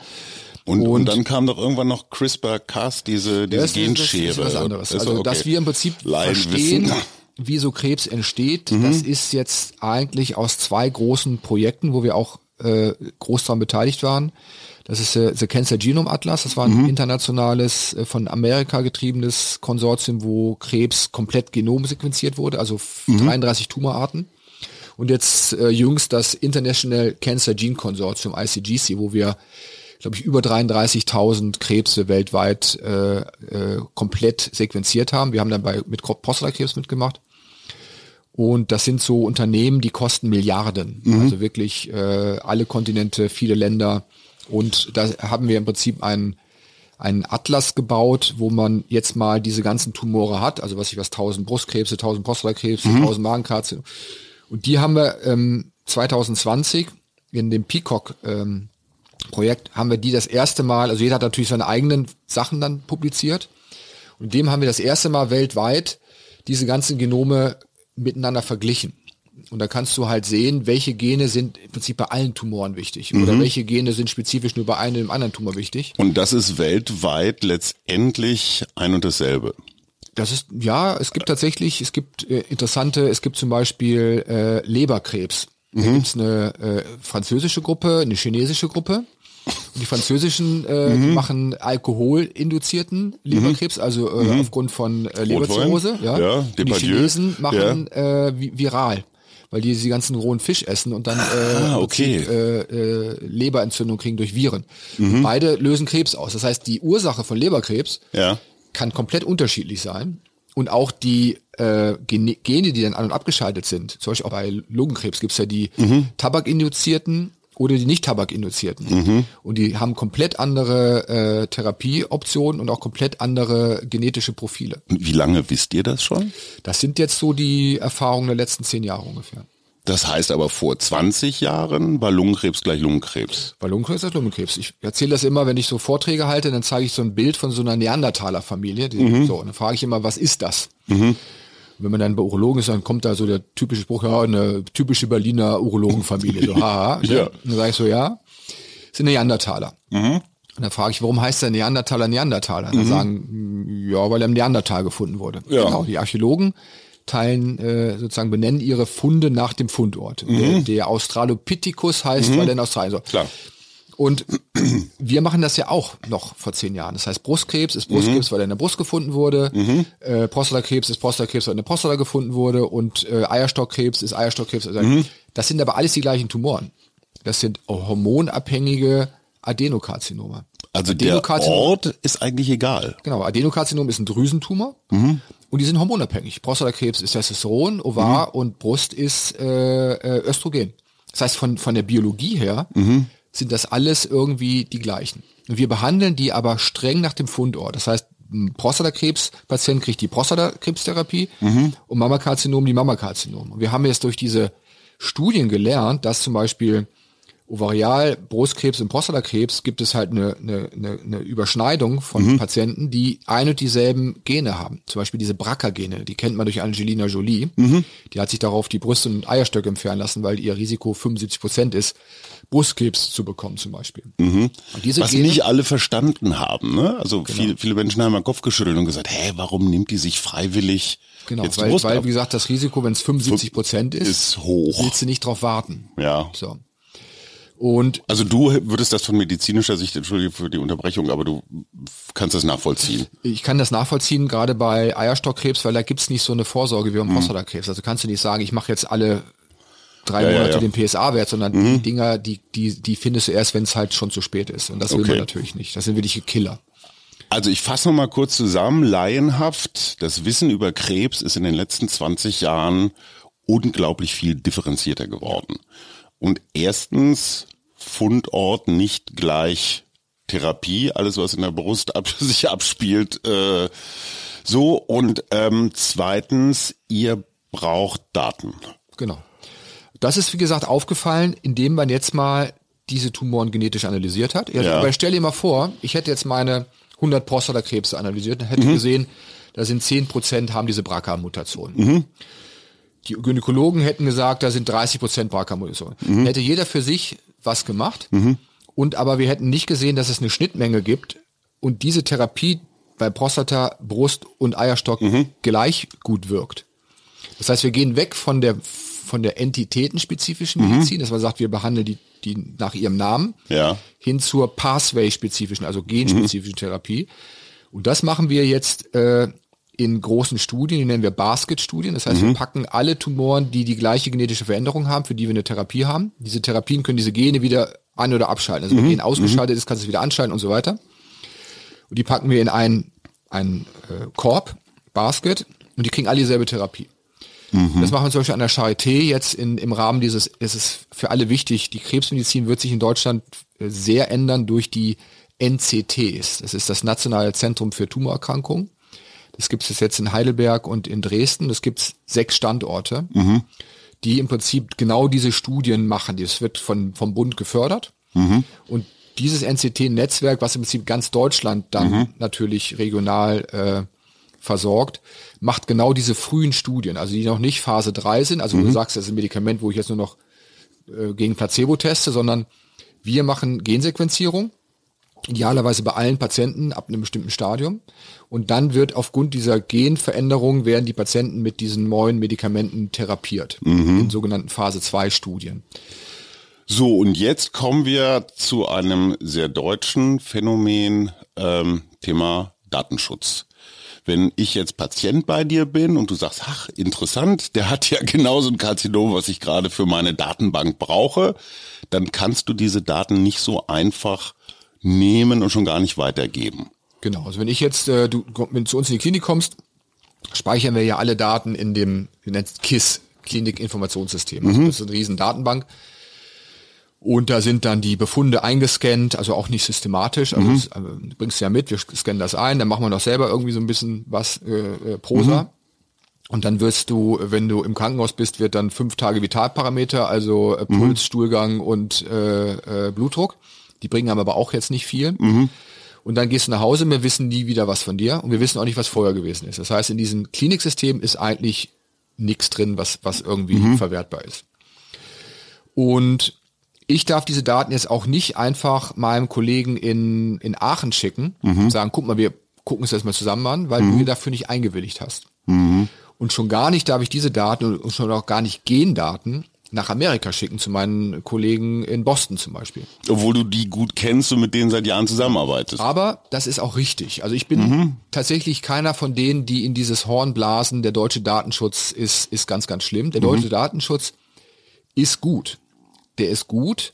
Und, und, und, dann kam doch irgendwann noch CRISPR-Cas, diese, diese das Genschere. Ist, das ist was anderes. also, okay. dass wir im Prinzip Leiden verstehen, wissen wie so Krebs entsteht, mhm. das ist jetzt eigentlich aus zwei großen Projekten, wo wir auch äh, groß daran beteiligt waren. Das ist äh, The Cancer Genome Atlas, das war ein mhm. internationales, äh, von Amerika getriebenes Konsortium, wo Krebs komplett Genom sequenziert wurde, also mhm. 33 Tumorarten. Und jetzt äh, jüngst das International Cancer Gene Consortium, ICGC, wo wir glaube ich, über 33.000 Krebse weltweit äh, äh, komplett sequenziert haben. Wir haben dann bei mit Prostatakrebs mitgemacht. Und das sind so Unternehmen, die kosten Milliarden. Mhm. Also wirklich äh, alle Kontinente, viele Länder. Und da haben wir im Prinzip einen, einen Atlas gebaut, wo man jetzt mal diese ganzen Tumore hat. Also was ich was, 1000 Brustkrebse, 1000 Prostatakrebse, mhm. 1000 Magenkarze. Und die haben wir ähm, 2020 in dem Peacock ähm, Projekt haben wir die das erste Mal, also jeder hat natürlich seine eigenen Sachen dann publiziert. Und dem haben wir das erste Mal weltweit diese ganzen Genome miteinander verglichen. Und da kannst du halt sehen, welche Gene sind im Prinzip bei allen Tumoren wichtig oder welche Gene sind spezifisch nur bei einem anderen Tumor wichtig. Und das ist weltweit letztendlich ein und dasselbe. Das ist, ja, es gibt tatsächlich, es gibt äh, interessante, es gibt zum Beispiel äh, Leberkrebs. Da gibt's eine äh, französische Gruppe, eine chinesische Gruppe. Die französischen äh, die machen alkoholinduzierten Leberkrebs, also äh, aufgrund von äh, Leberzirrhose. Ja. Ja, und die. Chinesen machen äh, vi- viral, weil die die ganzen rohen Fisch essen und dann äh, Ah, okay. Äh, äh, Leberentzündung kriegen durch Viren. Und beide lösen Krebs aus. Das heißt, die Ursache von Leberkrebs Ja. kann komplett unterschiedlich sein. Und auch die äh, Gene, die dann an- und abgeschaltet sind, zum Beispiel auch bei Lungenkrebs gibt's ja die Tabakinduzierten oder die nicht Tabakinduzierten. Und die haben komplett andere äh, Therapieoptionen und auch komplett andere genetische Profile. Und wie lange wisst ihr das schon? Das sind jetzt so die Erfahrungen der letzten zehn Jahre ungefähr. Das heißt aber vor 20 Jahren war Lungenkrebs gleich Lungenkrebs. Bei Lungenkrebs ist Lungenkrebs. Ich erzähle das immer, wenn ich so Vorträge halte, dann zeige ich so ein Bild von so einer Neandertaler-Familie. Die- So, und dann frage ich immer, was ist das? Und Wenn man dann bei Urologen ist, dann kommt da so der typische Spruch, ja, eine typische Berliner Urologenfamilie. So, haha. Ja. Und dann sage ich so, ja, sind Neandertaler. Und dann frage ich, warum heißt der Neandertaler Neandertaler? Und dann sagen, "Mm, ja, weil er im Neandertal gefunden wurde. Ja. Genau, die Archäologen teilen äh, sozusagen benennen ihre Funde nach dem Fundort. Der, der Australopithecus heißt, weil er in Australien so. Klar. Und wir machen das ja auch noch vor zehn Jahren. Das heißt, Brustkrebs ist Brustkrebs, weil er in der Brust gefunden wurde. Äh, Prostatakrebs ist Prostatakrebs, weil in der Prostata gefunden wurde. Und äh, Eierstockkrebs ist Eierstockkrebs. Also, Das sind aber alles die gleichen Tumoren. Das sind hormonabhängige Adenokarzinome. Also der Adenokarzinom- Ort ist eigentlich egal. Genau, Adenokarzinom ist ein Drüsentumor und die sind hormonabhängig. Prostatakrebs ist Testosteron, Ovar und Brust ist äh, äh, Östrogen. Das heißt, von, von der Biologie her sind das alles irgendwie die gleichen. Und wir behandeln die aber streng nach dem Fundort. Das heißt, ein Prostatakrebs-Patient kriegt die Prostatakrebstherapie und Mammakarzinom die Mammakarzinom. Und wir haben jetzt durch diese Studien gelernt, dass zum Beispiel Ovarial, Brustkrebs und Prostatakrebs gibt es halt eine, eine, eine, Überschneidung von Patienten, die ein und dieselben Gene haben. Zum Beispiel diese BRCA-Gene, die kennt man durch Angelina Jolie. Die hat sich darauf die Brüste und Eierstöcke entfernen lassen, weil ihr Risiko 75 Prozent ist, Brustkrebs zu bekommen zum Beispiel. Diese Was Gene, nicht alle verstanden haben. Ne? Also viele, viele Menschen haben den Kopf geschüttelt und gesagt, hä, warum nimmt die sich freiwillig genau, weil, weil wie gesagt, das Risiko, wenn es 75 Prozent ist, ist hoch. willst du nicht drauf warten. Ja. So. Und Also du würdest das von medizinischer Sicht, entschuldige für die Unterbrechung, aber du kannst das nachvollziehen. Ich kann das nachvollziehen, gerade bei Eierstockkrebs, weil da gibt's nicht so eine Vorsorge wie beim Mhm. Prostatakrebs. Also kannst du nicht sagen, ich mache jetzt alle drei Ja, ja, Monate ja. Mhm. den PSA-Wert, sondern die Dinger, die, die, die findest du erst, wenn es halt schon zu spät ist. Und das will Okay. man natürlich nicht. Das sind wirkliche Killer. Also ich fasse noch mal kurz zusammen, laienhaft, das Wissen über Krebs ist in den letzten 20 Jahren unglaublich viel differenzierter geworden. Und erstens, Fundort nicht gleich Therapie, alles was in der Brust ab, sich abspielt, äh, so. Und ähm, zweitens, ihr braucht Daten. Genau. Das ist, wie gesagt, aufgefallen, indem man jetzt mal diese Tumoren genetisch analysiert hat. Ja. Aber stell dir mal vor, ich hätte jetzt meine 100 Prostatakrebse analysiert und hätte gesehen, da sind 10 Prozent haben diese BRCA-Mutation. Die Gynäkologen hätten gesagt, da sind 30 Prozent BRCA-Mutationen. Hätte jeder für sich was gemacht. Und aber wir hätten nicht gesehen, dass es eine Schnittmenge gibt und diese Therapie bei Prostata, Brust und Eierstock gleich gut wirkt. Das heißt, wir gehen weg von der von der entitätenspezifischen Medizin, dass man sagt, wir behandeln die, die nach ihrem Namen, Ja. hin zur Pathway-spezifischen, also genspezifischen Therapie. Und das machen wir jetzt äh, in großen Studien, die nennen wir Basket-Studien. Das heißt, wir packen alle Tumoren, die die gleiche genetische Veränderung haben, für die wir eine Therapie haben. Diese Therapien können diese Gene wieder an- oder abschalten. Also wenn Gen ausgeschaltet ist, kannst du es wieder anschalten und so weiter. Und die packen wir in einen, einen äh, Korb, Basket, und die kriegen alle dieselbe Therapie. Das machen wir zum Beispiel an der Charité jetzt in, im Rahmen dieses, es ist für alle wichtig, die Krebsmedizin wird sich in Deutschland äh, sehr ändern durch die NCTs. Das ist das Nationale Zentrum für Tumorerkrankungen. Das gibt es jetzt in Heidelberg und in Dresden. Das gibt es sechs Standorte, die im Prinzip genau diese Studien machen. Das wird von, vom Bund gefördert. Und dieses NCT-Netzwerk, was im Prinzip ganz Deutschland dann mhm. natürlich regional äh, versorgt, macht genau diese frühen Studien, also die noch nicht Phase 3 sind, also mhm. du sagst, das ist ein Medikament, wo ich jetzt nur noch äh, gegen Placebo teste, sondern wir machen Gensequenzierung, idealerweise bei allen Patienten ab einem bestimmten Stadium. Und dann wird aufgrund dieser Genveränderung werden die Patienten mit diesen neuen Medikamenten therapiert mhm. in sogenannten Phase 2 Studien. So, und jetzt kommen wir zu einem sehr deutschen Phänomen, ähm, Thema Datenschutz. Wenn ich jetzt Patient bei dir bin und du sagst, ach, interessant, der hat ja genauso ein Karzinom, was ich gerade für meine Datenbank brauche, dann kannst du diese Daten nicht so einfach nehmen und schon gar nicht weitergeben. Genau, also wenn ich jetzt, äh, du wenn du zu uns in die Klinik kommst, speichern wir ja alle Daten in dem, wie nennt KISS, Klinikinformationssystem. Also mhm. das ist eine riesen Datenbank. Und da sind dann die Befunde eingescannt, also auch nicht systematisch. Also mhm. das, also, du bringst ja mit, wir scannen das ein, dann machen wir noch selber irgendwie so ein bisschen was äh, äh, Prosa. Mhm. Und dann wirst du, wenn du im Krankenhaus bist, wird dann fünf Tage Vitalparameter, also äh, Puls, mhm. Stuhlgang und äh, äh, Blutdruck. Die bringen aber auch jetzt nicht viel. Mhm. Und dann gehst du nach Hause, wir wissen nie wieder was von dir und wir wissen auch nicht, was vorher gewesen ist. Das heißt, in diesem Kliniksystem ist eigentlich nichts drin, was, was irgendwie mhm. verwertbar ist. Und ich darf diese Daten jetzt auch nicht einfach meinem Kollegen in, in Aachen schicken mhm. und sagen, guck mal, wir gucken uns das mal zusammen an, weil mhm. du mir dafür nicht eingewilligt hast. Mhm. Und schon gar nicht darf ich diese Daten und schon auch gar nicht Gendaten nach Amerika schicken, zu meinen Kollegen in Boston zum Beispiel. Obwohl du die gut kennst und mit denen seit Jahren zusammenarbeitest. Aber das ist auch richtig. Also ich bin mhm. tatsächlich keiner von denen, die in dieses Horn blasen, der deutsche Datenschutz ist, ist ganz, ganz schlimm. Der mhm. deutsche Datenschutz ist gut der ist gut,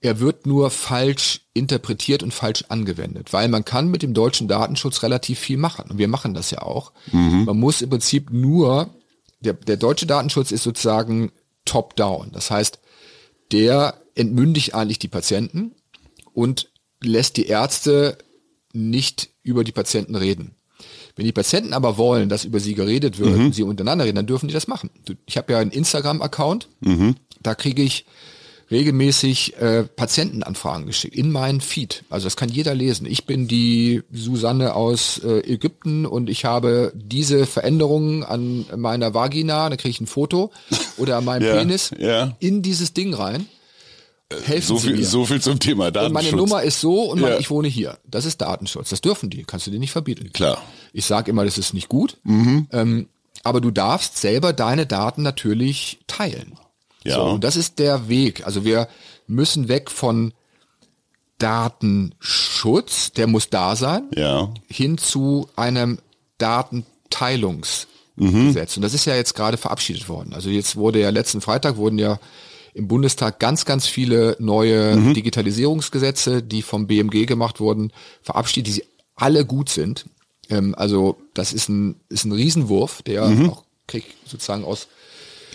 er wird nur falsch interpretiert und falsch angewendet, weil man kann mit dem deutschen Datenschutz relativ viel machen und wir machen das ja auch. Mhm. Man muss im Prinzip nur, der, der deutsche Datenschutz ist sozusagen top-down. Das heißt, der entmündigt eigentlich die Patienten und lässt die Ärzte nicht über die Patienten reden. Wenn die Patienten aber wollen, dass über sie geredet wird mhm. und sie untereinander reden, dann dürfen die das machen. Ich habe ja einen Instagram-Account, mhm. da kriege ich regelmäßig äh, Patientenanfragen geschickt in meinen Feed. Also das kann jeder lesen. Ich bin die Susanne aus äh, Ägypten und ich habe diese Veränderungen an meiner Vagina, da kriege ich ein Foto oder an meinem ja, Penis ja. in dieses Ding rein. Helfen so viel, Sie mir. so viel zum Thema Datenschutz. Und meine Nummer ist so und ja. ich wohne hier. Das ist Datenschutz. Das dürfen die. Kannst du dir nicht verbieten. Klar. Ich sage immer, das ist nicht gut. Mhm. Ähm, aber du darfst selber deine Daten natürlich teilen. Ja. So, und das ist der Weg. Also wir müssen weg von Datenschutz, der muss da sein, ja. hin zu einem Datenteilungsgesetz. Mhm. Und das ist ja jetzt gerade verabschiedet worden. Also jetzt wurde ja letzten Freitag wurden ja im Bundestag ganz, ganz viele neue mhm. Digitalisierungsgesetze, die vom BMG gemacht wurden, verabschiedet, die alle gut sind. Ähm, also das ist ein, ist ein Riesenwurf, der mhm. auch kriegt sozusagen aus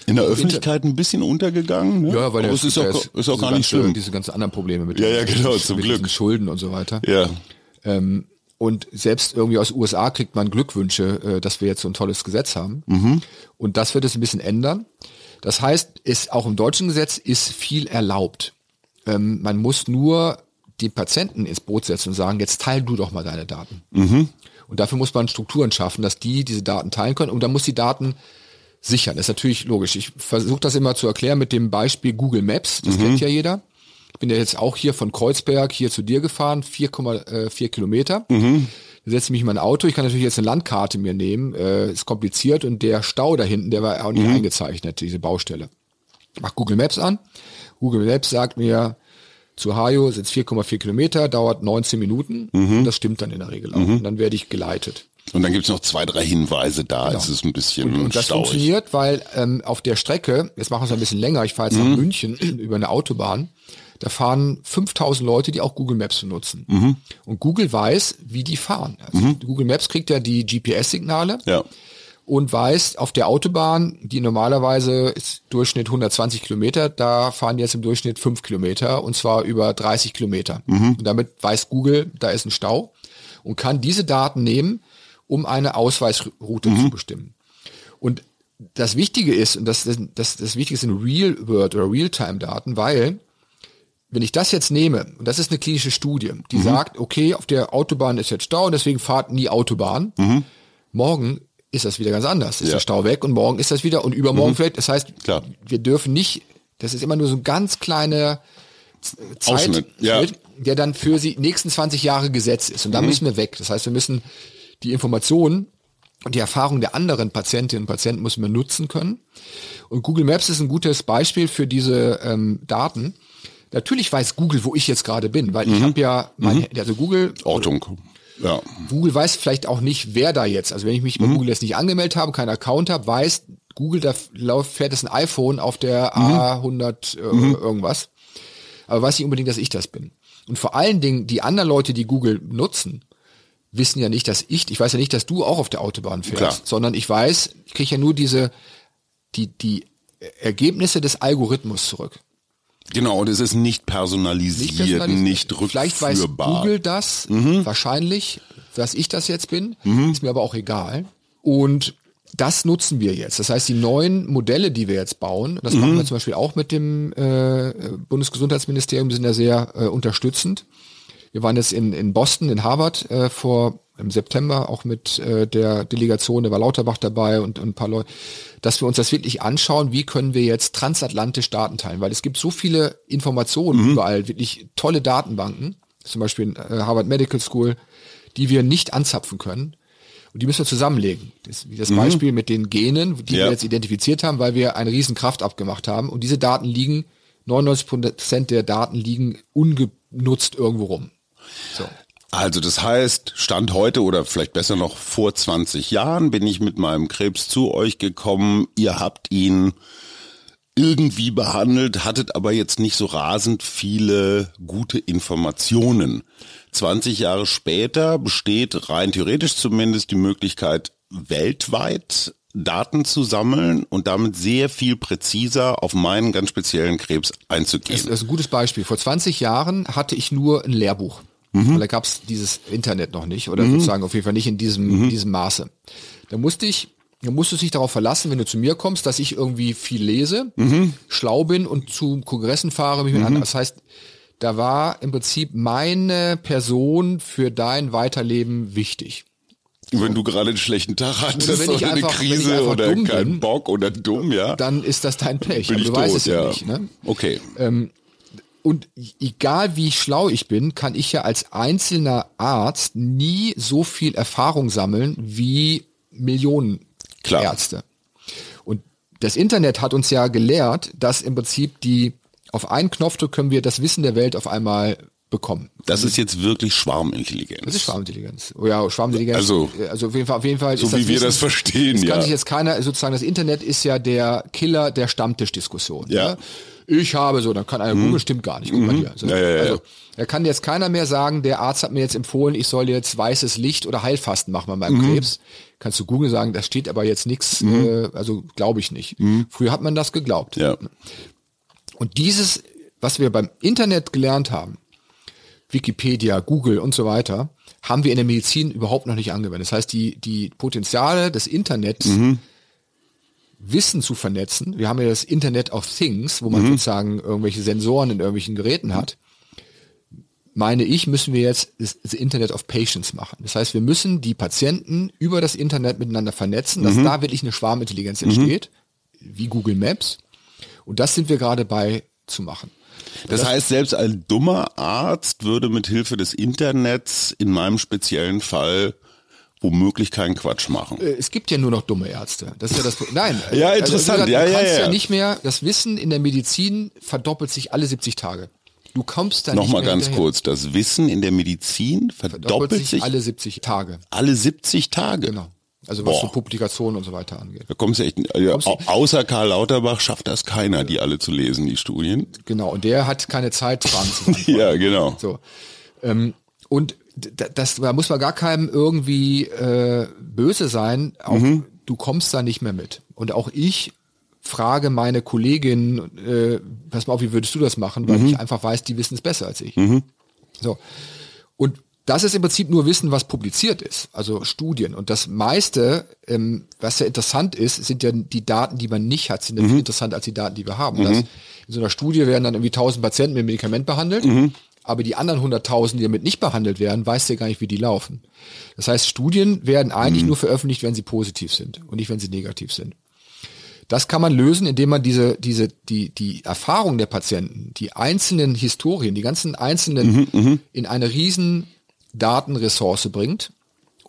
in der Öffentlichkeit ein bisschen untergegangen. Ne? Ja, weil der, ist, ist, auch, ist auch gar nicht schlimm. Diese ganzen anderen Probleme mit, ja, ja, genau, zum mit Glück. Schulden und so weiter. Ja. Ähm, und selbst irgendwie aus USA kriegt man Glückwünsche, äh, dass wir jetzt so ein tolles Gesetz haben. Mhm. Und das wird es ein bisschen ändern. Das heißt, ist auch im deutschen Gesetz ist viel erlaubt. Ähm, man muss nur die Patienten ins Boot setzen und sagen, jetzt teil du doch mal deine Daten. Mhm. Und dafür muss man Strukturen schaffen, dass die diese Daten teilen können. Und dann muss die Daten sichern. Das ist natürlich logisch. Ich versuche das immer zu erklären mit dem Beispiel Google Maps. Das mhm. kennt ja jeder. Ich bin ja jetzt auch hier von Kreuzberg hier zu dir gefahren, 4,4 äh, Kilometer. Mhm. Da setze mich in mein Auto. Ich kann natürlich jetzt eine Landkarte mir nehmen. Äh, ist kompliziert und der Stau da hinten, der war auch nicht mhm. eingezeichnet, diese Baustelle. Mach Google Maps an. Google Maps sagt mir, zu Hajo sind 4,4 Kilometer, dauert 19 Minuten. Mhm. Und das stimmt dann in der Regel auch. Mhm. Und dann werde ich geleitet. Und dann gibt's noch zwei, drei Hinweise da. Genau. Es ist ein bisschen Und, und das stauig. funktioniert, weil ähm, auf der Strecke, jetzt machen wir es ein bisschen länger, ich fahre jetzt mhm. nach München über eine Autobahn, da fahren 5000 Leute, die auch Google Maps benutzen. Mhm. Und Google weiß, wie die fahren. Also mhm. Google Maps kriegt ja die GPS-Signale. Ja. Und weiß, auf der Autobahn, die normalerweise ist Durchschnitt 120 Kilometer, da fahren jetzt im Durchschnitt 5 Kilometer und zwar über 30 Kilometer. Mhm. Und damit weiß Google, da ist ein Stau und kann diese Daten nehmen, um eine Ausweisroute mhm. zu bestimmen. Und das Wichtige ist, und das, das, das, Wichtige sind Real-World oder Real-Time-Daten, weil wenn ich das jetzt nehme, und das ist eine klinische Studie, die sagt, okay, auf der Autobahn ist jetzt Stau und deswegen fahrt nie Autobahn. Morgen ist das wieder ganz anders. Ist Ja. der Stau weg und morgen ist das wieder und übermorgen vielleicht. Das heißt, Klar. wir dürfen nicht, das ist immer nur so ein ganz kleiner Zeit, ja. der dann für die nächsten 20 Jahre Gesetz ist. Und Mhm. da müssen wir weg. Das heißt, wir müssen die Informationen und die Erfahrung der anderen Patientinnen und Patienten müssen wir nutzen können. Und Google Maps ist ein gutes Beispiel für diese ähm, Daten. Natürlich weiß Google, wo ich jetzt gerade bin, weil Mhm. ich habe ja, mein, also Google, Ortung. Ja. Google weiß vielleicht auch nicht, wer da jetzt. Also wenn ich mich bei Google jetzt nicht angemeldet habe, keinen Account habe, weiß Google, da fährt es ein iPhone auf der A100 äh, irgendwas. Aber weiß nicht unbedingt, dass ich das bin. Und vor allen Dingen die anderen Leute, die Google nutzen, wissen ja nicht, dass ich, ich weiß ja nicht, dass du auch auf der Autobahn fährst, Klar. sondern ich weiß, ich kriege ja nur diese, die, die Ergebnisse des Algorithmus zurück. Genau, und es ist nicht personalisiert, nicht, personalisiert. rückführbar. Vielleicht weiß Google das, wahrscheinlich, dass ich das jetzt bin, ist mir aber auch egal. Und das nutzen wir jetzt. Das heißt, die neuen Modelle, die wir jetzt bauen, das machen wir zum Beispiel auch mit dem äh, Bundesgesundheitsministerium, sind ja sehr äh, unterstützend. Wir waren jetzt in, in Boston, in Harvard äh, vor im September auch mit äh, der Delegation, da war Lauterbach dabei und, und ein paar Leute, dass wir uns das wirklich anschauen, wie können wir jetzt transatlantisch Daten teilen, weil es gibt so viele Informationen überall, wirklich tolle Datenbanken, zum Beispiel in äh, Harvard Medical School, die wir nicht anzapfen können. Und die müssen wir zusammenlegen. Das, wie das Beispiel mit den Genen, die Ja. wir jetzt identifiziert haben, weil wir eine riesen Kraft abgemacht haben. Und diese Daten liegen, 99 Prozent der Daten liegen ungenutzt irgendwo rum. So. Also das heißt, Stand heute oder vielleicht besser noch vor 20 Jahren bin ich mit meinem Krebs zu euch gekommen. Ihr habt ihn irgendwie behandelt, hattet aber jetzt nicht so rasend viele gute Informationen. 20 Jahre später besteht rein theoretisch zumindest die Möglichkeit, weltweit Daten zu sammeln und damit sehr viel präziser auf meinen ganz speziellen Krebs einzugehen. das ist ein gutes Beispiel. Vor 20 Jahren hatte ich nur ein Lehrbuch. Mhm. Weil da gab es dieses Internet noch nicht oder sozusagen auf jeden Fall nicht in diesem, Mhm. diesem Maße. Da musste ich, da musst du dich darauf verlassen, wenn du zu mir kommst, dass ich irgendwie viel lese, Mhm. schlau bin und zu Kongressen fahre, mich mit anderen. Das heißt, da war im Prinzip meine Person für dein Weiterleben wichtig. Wenn du gerade einen schlechten Tag hattest wenn ich oder eine einfach- ich Krise oder keinen bin, Bock oder dumm, ja, Dann ist das dein Pech. bin Aber du tot, weißt es ja, ja. nicht. Ne? Okay. Und egal wie schlau ich bin, kann ich ja als einzelner Arzt nie so viel Erfahrung sammeln wie Millionen Klar. Ärzte. Und das Internet hat uns ja gelehrt, dass im Prinzip die auf einen Knopfdruck können wir das Wissen der Welt auf einmal bekommen. Das ist jetzt wirklich Schwarmintelligenz. Das ist Schwarmintelligenz. Oh ja, Schwarmintelligenz. Also- also auf jeden Fall, auf jeden Fall. So wie wir Wissen- das verstehen, das kann ja. sich jetzt keiner, sozusagen, das Internet ist ja der Killer der Stammtischdiskussion. Ja. ne? Ich habe so, dann kann einer googeln, stimmt gar nicht. Guck mal hier. So, Ja, ja, ja. Also, da kann jetzt keiner mehr sagen, der Arzt hat mir jetzt empfohlen, ich soll jetzt weißes Licht oder Heilfasten machen bei meinem Mhm. Krebs. Kannst du googeln sagen, da steht aber jetzt nichts, äh, also glaube ich nicht. Früher hat man das geglaubt. Mhm. Ja. Und dieses, was wir beim Internet gelernt haben, Wikipedia, Google und so weiter, haben wir in der Medizin überhaupt noch nicht angewendet. Das heißt, die, die Potenziale des Internets, Wissen zu vernetzen, wir haben ja das Internet of Things, wo man sozusagen irgendwelche Sensoren in irgendwelchen Geräten hat, meine ich, müssen wir jetzt das, das Internet of Patients machen. Das heißt, wir müssen die Patienten über das Internet miteinander vernetzen, dass da wirklich eine Schwarmintelligenz entsteht, wie Google Maps. Und das sind wir gerade bei zu machen. Das heißt, selbst ein dummer Arzt würde mit Hilfe des Internets in meinem speziellen Fall womöglich keinen Quatsch machen. Äh, Es gibt ja nur noch dumme Ärzte. Das ist ja das. Nein. Ja, also, interessant. du Ja, ja, kannst ja. nicht mehr. Das Wissen in der Medizin verdoppelt sich alle 70 Tage. Du kommst da nicht Nochmal mehr ganz hinterher. kurz, das Wissen in der Medizin verdoppelt, sich, alle, alle 70 Tage. 70 Tage. Genau. Also was Boah. so Publikationen und so weiter angeht. Da kommst du echt, ja, Kommst du- au- außer Karl Lauterbach schafft das keiner, die alle zu lesen, die Studien. Genau. Und der hat keine Zeit, Fragen zu. Ja, genau. So. Ähm, und das, da muss man gar keinem irgendwie äh, böse sein. Auch Mhm. du kommst da nicht mehr mit. Und auch ich frage meine Kollegin, äh, pass mal auf, wie würdest du das machen? Weil Mhm. ich einfach weiß, die wissen es besser als ich. So. Und das ist im Prinzip nur Wissen, was publiziert ist, also Studien. Und das meiste, ähm, was ja interessant ist, sind ja die Daten, die man nicht hat, sind ja mhm. viel interessanter als die Daten, die wir haben. Mhm. Das, in so einer Studie werden dann irgendwie 1000 Patienten mit einem Medikament behandelt, mhm. Aber die anderen 100.000, die damit nicht behandelt werden, weißt du ja gar nicht, wie die laufen. Das heißt, Studien werden eigentlich mhm. nur veröffentlicht, wenn sie positiv sind und nicht, wenn sie negativ sind. Das kann man lösen, indem man diese, diese, die, die Erfahrung der Patienten, die einzelnen Historien, die ganzen einzelnen mhm, mhm. in eine riesen Datenressource bringt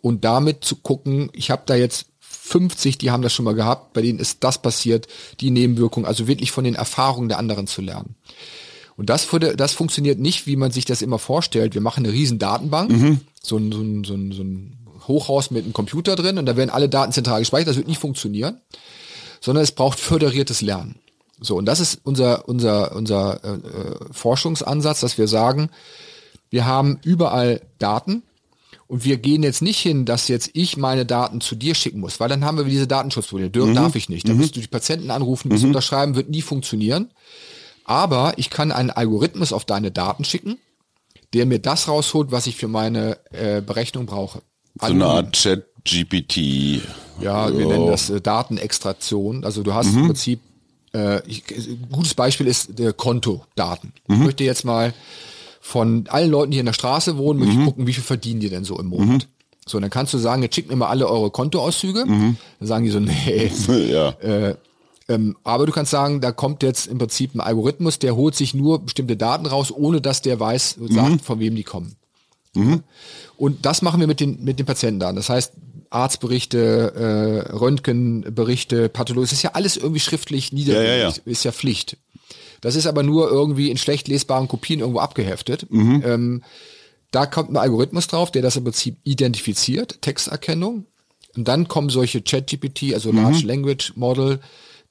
und damit zu gucken, ich habe da jetzt 50, die haben das schon mal gehabt, bei denen ist das passiert, die Nebenwirkung, also wirklich von den Erfahrungen der anderen zu lernen. Und das, das funktioniert nicht, wie man sich das immer vorstellt. Wir machen eine riesen Datenbank, mhm. so, ein, so, ein, so, ein, so ein Hochhaus mit einem Computer drin und da werden alle Daten zentral gespeichert. Das wird nicht funktionieren, sondern es braucht föderiertes Lernen. So, und das ist unser, unser, unser äh, äh Forschungsansatz, dass wir sagen, wir haben überall Daten und wir gehen jetzt nicht hin, dass jetzt ich meine Daten zu dir schicken muss, weil dann haben wir diese Datenschutzprobleme. Mhm. Darf ich nicht. Dann mhm. musst du die Patienten anrufen, bis mhm. unterschreiben, wird nie funktionieren. Aber ich kann einen Algorithmus auf deine Daten schicken, der mir das rausholt, was ich für meine äh, Berechnung brauche. So eine Art Chat-GPT. Ja, wir oh. nennen das äh, Datenextraktion. Also du hast mhm. im Prinzip, äh, ich, ein gutes Beispiel ist der Kontodaten. Mhm. Ich möchte jetzt mal von allen Leuten, die in der Straße wohnen, möchte mhm. ich gucken, wie viel verdienen die denn so im Monat. Mhm. So, dann kannst du sagen, jetzt schickt mir mal alle eure Kontoauszüge. Mhm. Dann sagen die so, nee. ja. Äh, ähm, aber du kannst sagen, da kommt jetzt im Prinzip ein Algorithmus, der holt sich nur bestimmte Daten raus, ohne dass der weiß, sagt, mhm. von wem die kommen. Mhm. Und das machen wir mit den, mit den Patientendaten. Das heißt, Arztberichte, äh, Röntgenberichte, Pathologie, das ist ja alles irgendwie schriftlich niedergelegt, ja, ja, ja. ist ja Pflicht. Das ist aber nur irgendwie in schlecht lesbaren Kopien irgendwo abgeheftet. Mhm. Ähm, da kommt ein Algorithmus drauf, der das im Prinzip identifiziert, Texterkennung. Und dann kommen solche ChatGPT, also mhm. Large Language Model,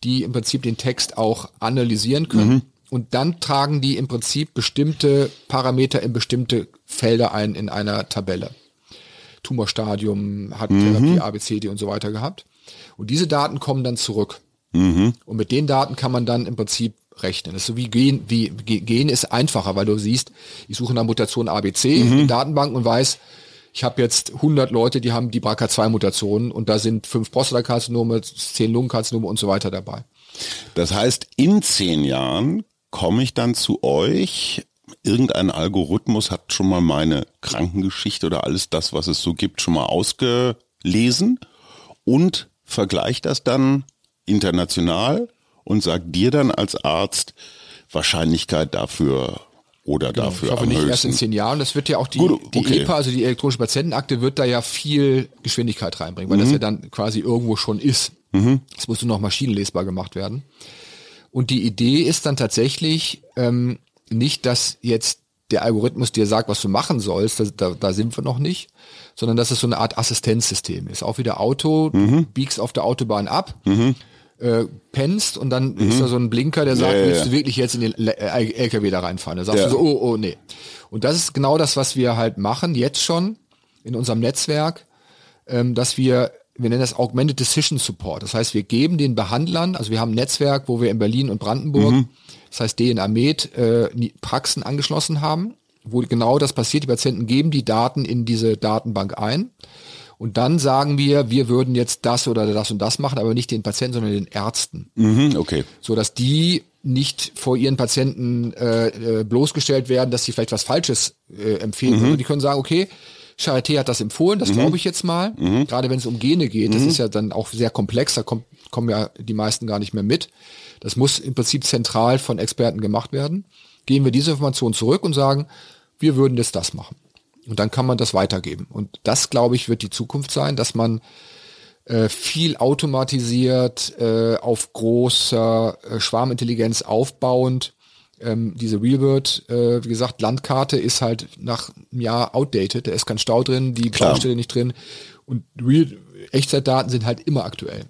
die im Prinzip den Text auch analysieren können. Mhm. Und dann tragen die im Prinzip bestimmte Parameter in bestimmte Felder ein in einer Tabelle. Tumorstadium, hat mhm. Therapie, ABCD und so weiter gehabt. Und diese Daten kommen dann zurück. Mhm. Und mit den Daten kann man dann im Prinzip rechnen. Das ist so wie Gen, wie Gen ist einfacher, weil du siehst, ich suche nach Mutation ABC mhm. in Datenbanken und weiß, ich habe jetzt 100 Leute, die haben die BRCA2-Mutationen und da sind fünf Prostatakarzinome, zehn Lungenkarzinome und so weiter dabei. Das heißt, in zehn Jahren komme ich dann zu euch. Irgendein Algorithmus hat schon mal meine Krankengeschichte oder alles das, was es so gibt, schon mal ausgelesen und vergleicht das dann international und sagt dir dann als Arzt Wahrscheinlichkeit dafür oder genau, dafür ich hoffe am nicht höchsten. erst in zehn Jahren. Das wird ja auch die, Gut, okay. die EPA, also die elektronische Patientenakte, wird da ja viel Geschwindigkeit reinbringen, weil mhm. das ja dann quasi irgendwo schon ist. Mhm. Das muss nur noch maschinenlesbar gemacht werden. Und die Idee ist dann tatsächlich ähm, nicht, dass jetzt der Algorithmus dir sagt, was du machen sollst, da, da, sind wir noch nicht, sondern dass es so eine Art Assistenzsystem ist. Auch wieder Auto, mhm. du biegst auf der Autobahn ab, mhm äh, pennst und dann mhm. ist da so ein Blinker, der sagt, ja, ja, willst du wirklich jetzt in den LKW da reinfahren? Da sagst du so, oh, oh, nee. Und das ist genau das, was wir halt machen, jetzt schon in unserem Netzwerk, ähm, dass wir, wir nennen das Augmented Decision Support. Das heißt, wir geben den Behandlern, also wir haben ein Netzwerk, wo wir in Berlin und Brandenburg, mhm. das heißt DNA Med, äh, Praxen angeschlossen haben, wo genau das passiert. Die Patienten geben die Daten in diese Datenbank ein und dann sagen wir, wir würden jetzt das oder das und das machen, aber nicht den Patienten, sondern den Ärzten. Mhm, okay. So dass die nicht vor ihren Patienten äh, äh, bloßgestellt werden, dass sie vielleicht was Falsches äh, empfehlen. Mhm. Die können sagen, okay, Charité hat das empfohlen, das mhm. glaube ich jetzt mal. Mhm. Gerade wenn es um Gene geht, das mhm. ist ja dann auch sehr komplex, da kommt, kommen ja die meisten gar nicht mehr mit. Das muss im Prinzip zentral von Experten gemacht werden. Gehen wir diese Information zurück und sagen, wir würden jetzt das machen. Und dann kann man das weitergeben. Und das, glaube ich, wird die Zukunft sein, dass man äh, viel automatisiert, äh, auf großer äh, Schwarmintelligenz aufbauend, ähm, diese Realbird, äh, wie gesagt, Landkarte ist halt nach einem Jahr outdated, da ist kein Stau drin, die Baustelle nicht drin. Und Real Echtzeitdaten sind halt immer aktuell.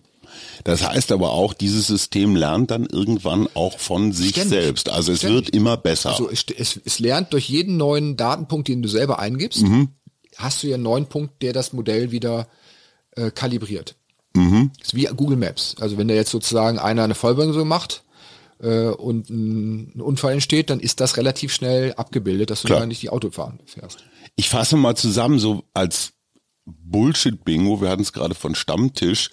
Das heißt aber auch, dieses System lernt dann irgendwann auch von sich Ständig. selbst. Also es Ständig. wird immer besser. Also es, es, es, lernt durch jeden neuen Datenpunkt, den du selber eingibst, mhm. hast du ja einen neuen Punkt, der das Modell wieder äh, kalibriert. Mhm. Das ist wie Google Maps. Also wenn da jetzt sozusagen einer eine Vollbremsung macht, äh, und ein, Unfall entsteht, dann ist das relativ schnell abgebildet, dass du Klar. gar nicht die Auto fahren fährst. Ich fasse mal zusammen, so als Bullshit-Bingo, wir hatten es gerade von Stammtisch,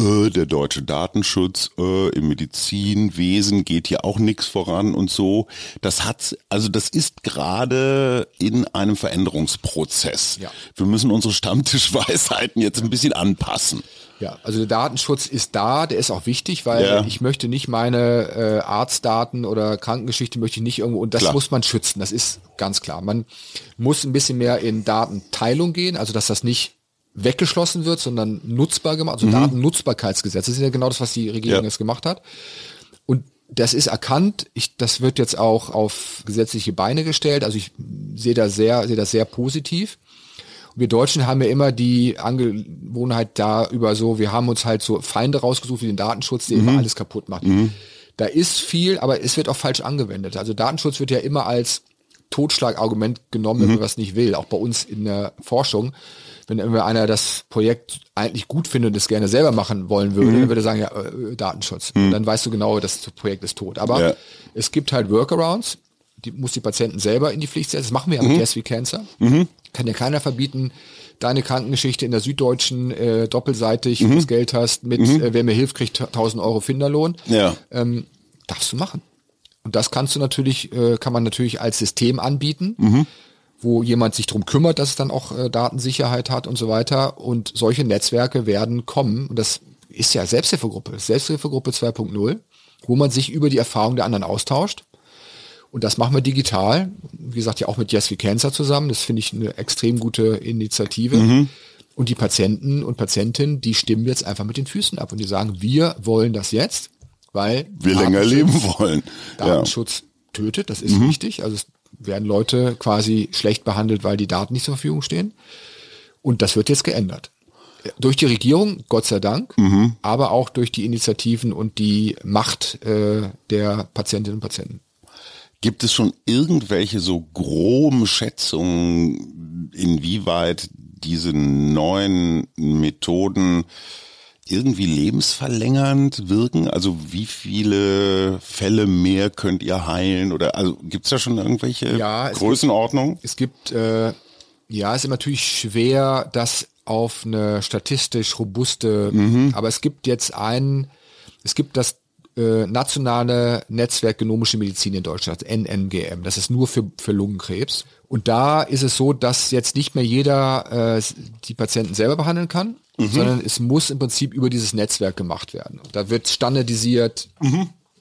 äh, der deutsche Datenschutz äh, im Medizinwesen geht hier auch nichts voran und so. Das hat, also das ist gerade in einem Veränderungsprozess. Ja. Wir müssen unsere Stammtischweisheiten jetzt ein bisschen anpassen. Ja, also der Datenschutz ist da, der ist auch wichtig, weil Ja. ich möchte nicht meine äh, Arztdaten oder Krankengeschichte möchte ich nicht irgendwo und das Klar. muss man schützen, das ist ganz klar. Man muss ein bisschen mehr in Datenteilung gehen, also dass das nicht weggeschlossen wird, sondern nutzbar gemacht, also Datennutzbarkeitsgesetz, das ist ja genau das, was die Regierung Ja. jetzt gemacht hat. Und das ist erkannt, ich, das wird jetzt auch auf gesetzliche Beine gestellt, also ich sehe da sehr, sehe das sehr positiv. Wir Deutschen haben ja immer die Angewohnheit da über so, wir haben uns halt so Feinde rausgesucht wie den Datenschutz, der immer alles kaputt macht. Da ist viel, aber es wird auch falsch angewendet. Also Datenschutz wird ja immer als Totschlagargument genommen, wenn man was nicht will. Auch bei uns in der Forschung. Wenn immer einer das Projekt eigentlich gut findet und es gerne selber machen wollen würde, dann würde er sagen, ja, äh, Datenschutz. Und Dann weißt du genau, das Projekt ist tot. Aber Ja. es gibt halt Workarounds, die muss die Patienten selber in die Pflicht setzen. Das machen wir ja Mhm. mit Yes We Cancer. Kann dir keiner verbieten, deine Krankengeschichte in der Süddeutschen äh, doppelseitig, Mhm. das Geld hast, mit äh, wer mir hilft, kriegt 1000 Euro Finderlohn. Ja. Ähm, darfst du machen. Und das kannst du natürlich, äh, kann man natürlich als System anbieten, Mhm. wo jemand sich drum kümmert, dass es dann auch äh, Datensicherheit hat und so weiter. Und solche Netzwerke werden kommen. Und das ist ja Selbsthilfegruppe, Selbsthilfegruppe 2.0, wo man sich über die Erfahrung der anderen austauscht. Und das machen wir digital. Wie gesagt, ja auch mit Yes We Cancer zusammen. Das finde ich eine extrem gute Initiative. Mhm. Und die Patienten und Patientinnen, die stimmen jetzt einfach mit den Füßen ab und die sagen, wir wollen das jetzt, weil Wir länger leben wollen. Ja. Mhm. Datenschutz tötet, das ist wichtig. Also es werden Leute quasi schlecht behandelt, weil die Daten nicht zur Verfügung stehen. Und das wird jetzt geändert. Durch die Regierung, Gott sei Dank, Mhm. aber auch durch die Initiativen und die Macht äh, der Patientinnen und Patienten. Gibt es schon irgendwelche so groben Schätzungen, inwieweit diese neuen Methoden irgendwie lebensverlängernd wirken? Also wie viele Fälle mehr könnt ihr heilen? Oder also gibt es da schon irgendwelche Ja, es Größenordnungen? Es gibt, äh, ja, es ist natürlich schwer, das auf eine statistisch robuste, aber es gibt jetzt ein, es gibt das äh, nationale Netzwerk Genomische Medizin in Deutschland, das NNGM. Das ist nur für, für Lungenkrebs. Und da ist es so, dass jetzt nicht mehr jeder äh, die Patienten selber behandeln kann, sondern es muss im Prinzip über dieses Netzwerk gemacht werden. Und da wird standardisiert,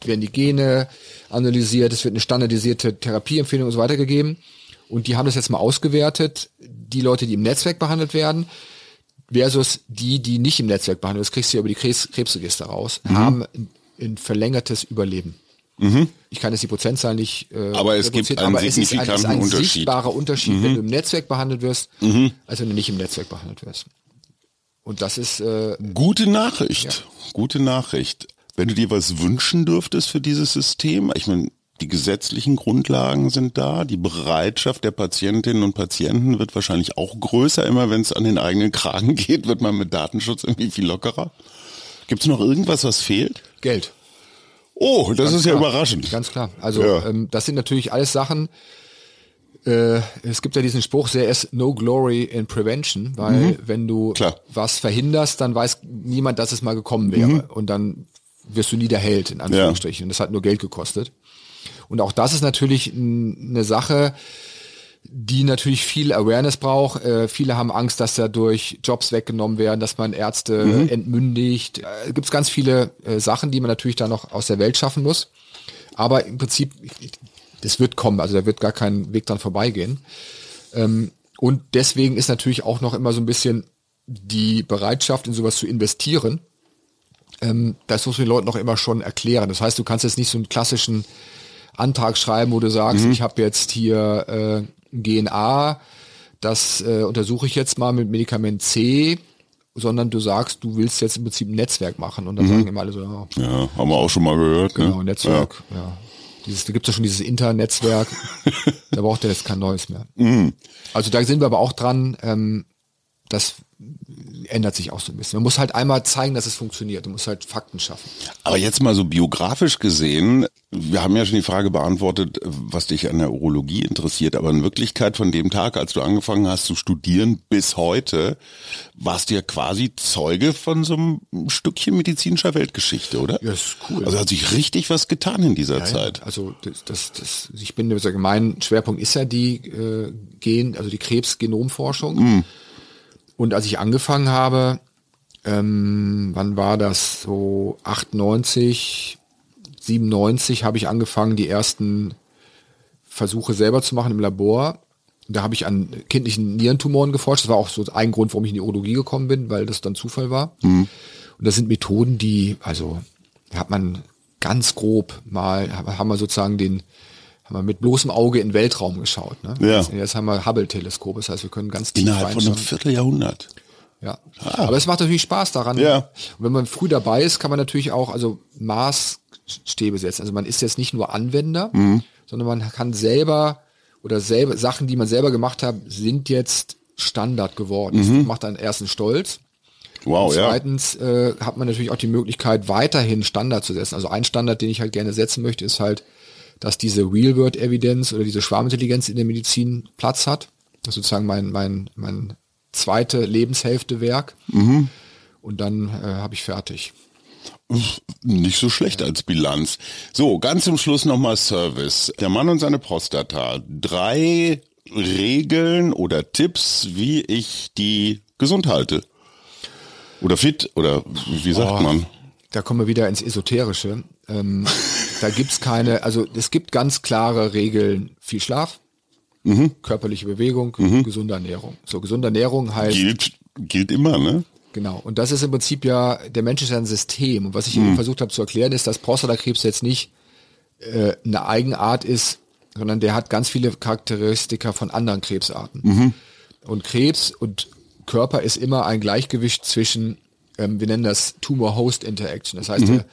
werden die Gene analysiert, es wird eine standardisierte Therapieempfehlung und so weiter gegeben. Und die haben das jetzt mal ausgewertet, die Leute, die im Netzwerk behandelt werden, versus die, die nicht im Netzwerk behandelt, werden, das kriegst du ja über die Krebs Krebsregister raus, haben ein verlängertes Überleben. Ich kann jetzt die Prozentzahl nicht äh, Aber es gibt einen aber es ist ein, ist ein Unterschied. sichtbarer Unterschied, wenn du im Netzwerk behandelt wirst, als wenn du nicht im Netzwerk behandelt wirst. Und das ist äh, Gute Nachricht. Gute Nachricht. Wenn du dir was wünschen dürftest für dieses System, ich meine, die gesetzlichen Grundlagen sind da, die Bereitschaft der Patientinnen und Patienten wird wahrscheinlich auch größer. Immer wenn es an den eigenen Kragen geht, wird man mit Datenschutz irgendwie viel lockerer. Gibt es noch irgendwas, was fehlt? Geld. Oh, das ist ja klar. überraschend. Ganz klar. Also Ja. ähm, das sind natürlich alles Sachen. Äh, es gibt ja diesen Spruch, there is no glory in prevention, weil wenn du Mhm. Klar. Mhm. was verhinderst, dann weiß niemand, dass es mal gekommen wäre. Und dann wirst du nie der Held, in Anführungsstrichen. Und das hat nur Geld gekostet. Und auch das ist natürlich eine Sache, die natürlich viel Awareness braucht. Äh, viele haben Angst, dass dadurch Jobs weggenommen werden, dass man Ärzte Mhm. entmündigt. Äh, Gibt es ganz viele äh, Sachen, die man natürlich da noch aus der Welt schaffen muss. Aber im Prinzip, das wird kommen. Also da wird gar kein Weg dran vorbeigehen. Ähm, und deswegen ist natürlich auch noch immer so ein bisschen die Bereitschaft, in sowas zu investieren. Ähm, das muss man den Leuten noch immer schon erklären. Das heißt, du kannst jetzt nicht so einen klassischen Antrag schreiben, wo du sagst, ich habe jetzt hier äh, GNA, das äh, untersuche ich jetzt mal mit Medikament C, sondern du sagst, du willst jetzt im Prinzip ein Netzwerk machen und dann sagen immer alle so, ja, Ja, haben wir auch schon mal gehört. genau, ne? Netzwerk, ja. Dieses, da gibt es ja schon dieses Internetzwerk, da braucht er jetzt kein neues mehr. Also da sind wir aber auch dran, ähm, das ändert sich auch so ein bisschen. Man muss halt einmal zeigen, dass es funktioniert. Du musst halt Fakten schaffen. Aber jetzt mal so biografisch gesehen, wir haben ja schon die Frage beantwortet, was dich an der Urologie interessiert, aber in Wirklichkeit von dem Tag, als du angefangen hast zu studieren, bis heute, warst du ja quasi Zeuge von so einem Stückchen medizinischer Weltgeschichte, oder? Ja, ist cool. Also hat sich richtig was getan in dieser Ja, Zeit. Ja, also das, das, das, ich bin mein Schwerpunkt ist ja die äh, Gen, also die Krebsgenomforschung. Und als ich angefangen habe, ähm, wann war das? So 98, 97 habe ich angefangen, die ersten Versuche selber zu machen im Labor. Da habe ich an kindlichen Nierentumoren geforscht. Das war auch so ein Grund, warum ich in die Urologie gekommen bin, weil das dann Zufall war. Und das sind Methoden, die, also da hat man ganz grob mal, haben wir sozusagen den, haben wir mit bloßem Auge in den Weltraum geschaut. Ne? Ja. Jetzt, jetzt haben wir Hubble-Teleskop, das heißt, wir können ganz tief Innerhalb von einem. Vierteljahrhundert. Ja. Aber es macht natürlich Spaß daran. Ja. Und wenn man früh dabei ist, kann man natürlich auch also Maßstäbe setzen. Also man ist jetzt nicht nur Anwender, sondern man kann selber oder selber Sachen, die man selber gemacht hat, sind jetzt Standard geworden. Das macht einen ersten stolz. Wow, Und ja. zweitens äh, hat man natürlich auch die Möglichkeit, weiterhin Standard zu setzen. Also ein Standard, den ich halt gerne setzen möchte, ist halt, dass diese Real-World-Evidenz oder diese Schwarmintelligenz in der Medizin Platz hat. Das ist sozusagen mein, mein, mein zweite Lebenshälfte Werk. Und dann äh, habe ich fertig. Nicht so schlecht als Bilanz. So, ganz zum Schluss nochmal Service. Der Mann und seine Prostata. Drei Regeln oder Tipps, wie ich die gesund halte. Oder fit, oder wie sagt Oh, man? Da kommen wir wieder ins Esoterische. Ähm, da gibt's keine, also es gibt ganz klare Regeln. Viel Schlaf, Mhm. körperliche Bewegung, gesunde Ernährung. So, gesunde Ernährung heißt Gilt, gilt immer, ne? Genau. Und das ist im Prinzip ja, der Mensch ist ja ein System. Und was ich eben versucht habe zu erklären, ist, dass Prostatakrebs jetzt nicht äh, eine Eigenart ist, sondern der hat ganz viele Charakteristika von anderen Krebsarten. Und Krebs und Körper ist immer ein Gleichgewicht zwischen, ähm, wir nennen das Tumor-Host-Interaction. Das heißt, der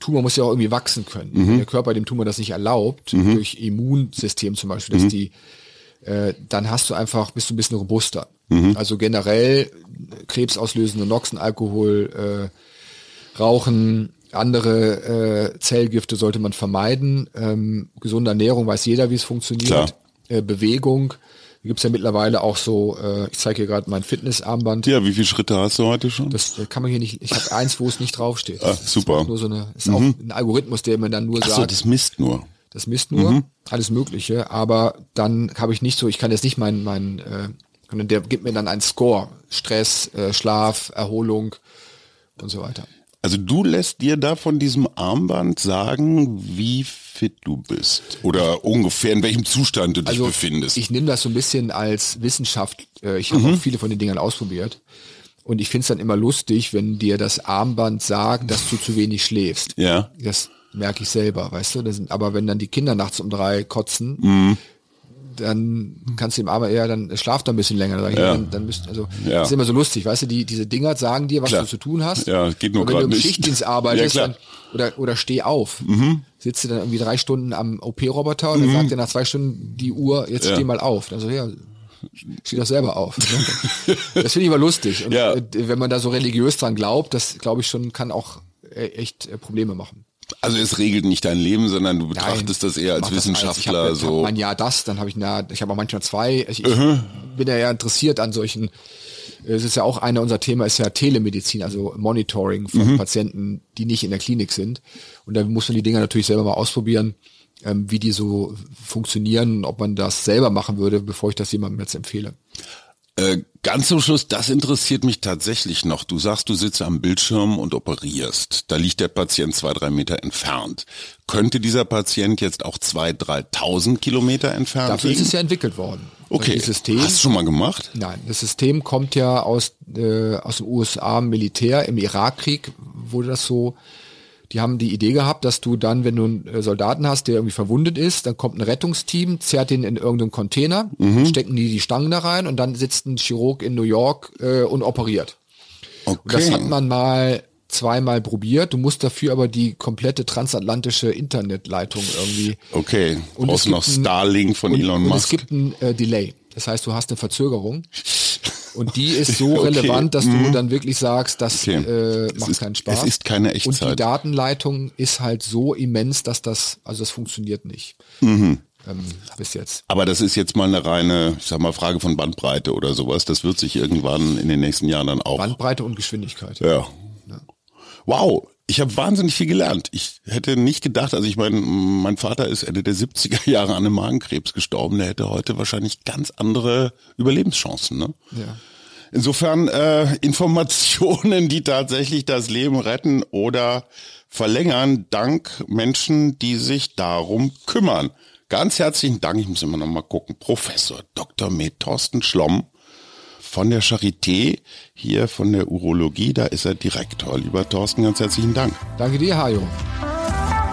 Tumor muss ja auch irgendwie wachsen können. Wenn der Körper dem Tumor das nicht erlaubt, durch Immunsystem zum Beispiel, dass die äh, dann hast du einfach, bist du ein bisschen robuster. Also generell krebsauslösende Noxen, Alkohol, äh, Rauchen, andere äh, Zellgifte sollte man vermeiden. Ähm, gesunde Ernährung weiß jeder, wie es funktioniert. Klar. Äh, Bewegung. Da gibt's ja mittlerweile auch so, äh, ich zeige hier gerade mein Fitnessarmband. Ja, wie viele Schritte hast du heute schon? Das äh, kann man hier nicht, ich habe eins, wo es nicht draufsteht. Ah, Das super. Ist nur so eine, ist auch ein Algorithmus, der mir dann nur Achso, sagt, das misst nur. das misst nur, alles Mögliche, aber dann habe ich nicht so, ich kann jetzt nicht mein, mein, äh, sondern der gibt mir dann einen Score. Stress, äh, Schlaf, Erholung und so weiter. Also du lässt dir da von diesem Armband sagen, wie fit du bist. Oder ungefähr in welchem Zustand du dich befindest. Also ich nehme das so ein bisschen als Wissenschaft. Äh, ich habe auch viele von den Dingern ausprobiert. Und ich finde es dann immer lustig, wenn dir das Armband sagt, dass du zu wenig schläfst. ja. Das merke ich selber, weißt du. Sind, aber wenn dann die Kinder nachts um drei kotzen, Mhm. Dann kannst du ihm aber eher, dann schlaft er ein bisschen länger. Dann, Ja. dann, dann müsst, also Ja. das ist immer so lustig, weißt du, die, diese Dinger sagen dir, was Klar. du zu tun hast. Ja, geht nur Und wenn grad du im nicht. Schichtdienst arbeitest, Ja. Mhm. dann, oder, oder steh auf, sitzt du dann irgendwie drei Stunden am OP-Roboter und dann sagt er nach zwei Stunden die Uhr, jetzt Ja. steh mal auf. Dann so, ja, steh doch selber auf. ne? das finde ich immer lustig. Und Ja. äh, wenn man da so religiös dran glaubt, das glaube ich schon, kann auch äh, echt äh, Probleme machen. Also es regelt nicht dein Leben, sondern du betrachtest das eher als Wissenschaftler ich hab, so. Hab ein Jahr das, dann habe ich na, ich habe auch manchmal zwei. Ich, ich Mhm. bin ja eher interessiert an solchen. Es ist ja auch einer unser Thema ist ja Telemedizin, also Monitoring von Mhm. Patienten, die nicht in der Klinik sind. Und da muss man die Dinger natürlich selber mal ausprobieren, ähm, wie die so funktionieren, ob man das selber machen würde, bevor ich das jemandem jetzt empfehle. Äh, ganz zum Schluss, das interessiert mich tatsächlich noch. Du sagst, du sitzt am Bildschirm und operierst. Da liegt der Patient zwei, drei Meter entfernt. Könnte dieser Patient jetzt auch zwei, dreitausend Kilometer entfernt Dafür ist liegen? es ja entwickelt worden. okay. Das System, Hast du schon mal gemacht? Nein, das System kommt ja aus, äh, aus dem USA Militär. Im Irakkrieg wurde das so, die haben die Idee gehabt, dass du dann, wenn du einen äh, Soldaten hast, der irgendwie verwundet ist, dann kommt ein Rettungsteam, zerrt den in irgendeinen Container, Mhm. stecken die die Stangen da rein und dann sitzt ein Chirurg in New York äh, und operiert. Okay. Und das hat man mal zweimal probiert. Du musst dafür aber die komplette transatlantische Internetleitung irgendwie okay. Und Brauchst es noch Starlink von und, Elon und Musk. es gibt ein äh, Delay. Das heißt, du hast eine Verzögerung. Und die ist so Okay. relevant, dass du Mhm. dann wirklich sagst, das Okay. äh, macht ist- keinen Spaß. es ist keine Und die Echtzeit. Datenleitung ist halt so immens, dass das, also das funktioniert nicht. Mhm. Ähm, bis jetzt. Aber das ist jetzt mal eine reine, ich sag mal, Frage von Bandbreite oder sowas. Das wird sich irgendwann in den nächsten Jahren dann auch. Bandbreite und Geschwindigkeit. Ja. Wow, ich habe wahnsinnig viel gelernt. Ich hätte nicht gedacht, also ich meine, mein Vater ist Ende der 70er Jahre an einem Magenkrebs gestorben. Der hätte heute wahrscheinlich ganz andere Überlebenschancen. Ne? Ja. Insofern äh, Informationen, die tatsächlich das Leben retten oder verlängern, dank Menschen, die sich darum kümmern. Ganz herzlichen Dank, ich muss immer noch mal gucken, Professor Dr. Med Thorsten Schlomm von der Charité, hier von der Urologie, da ist er Direktor. Lieber Thorsten, ganz herzlichen Dank. Danke dir, Hajo.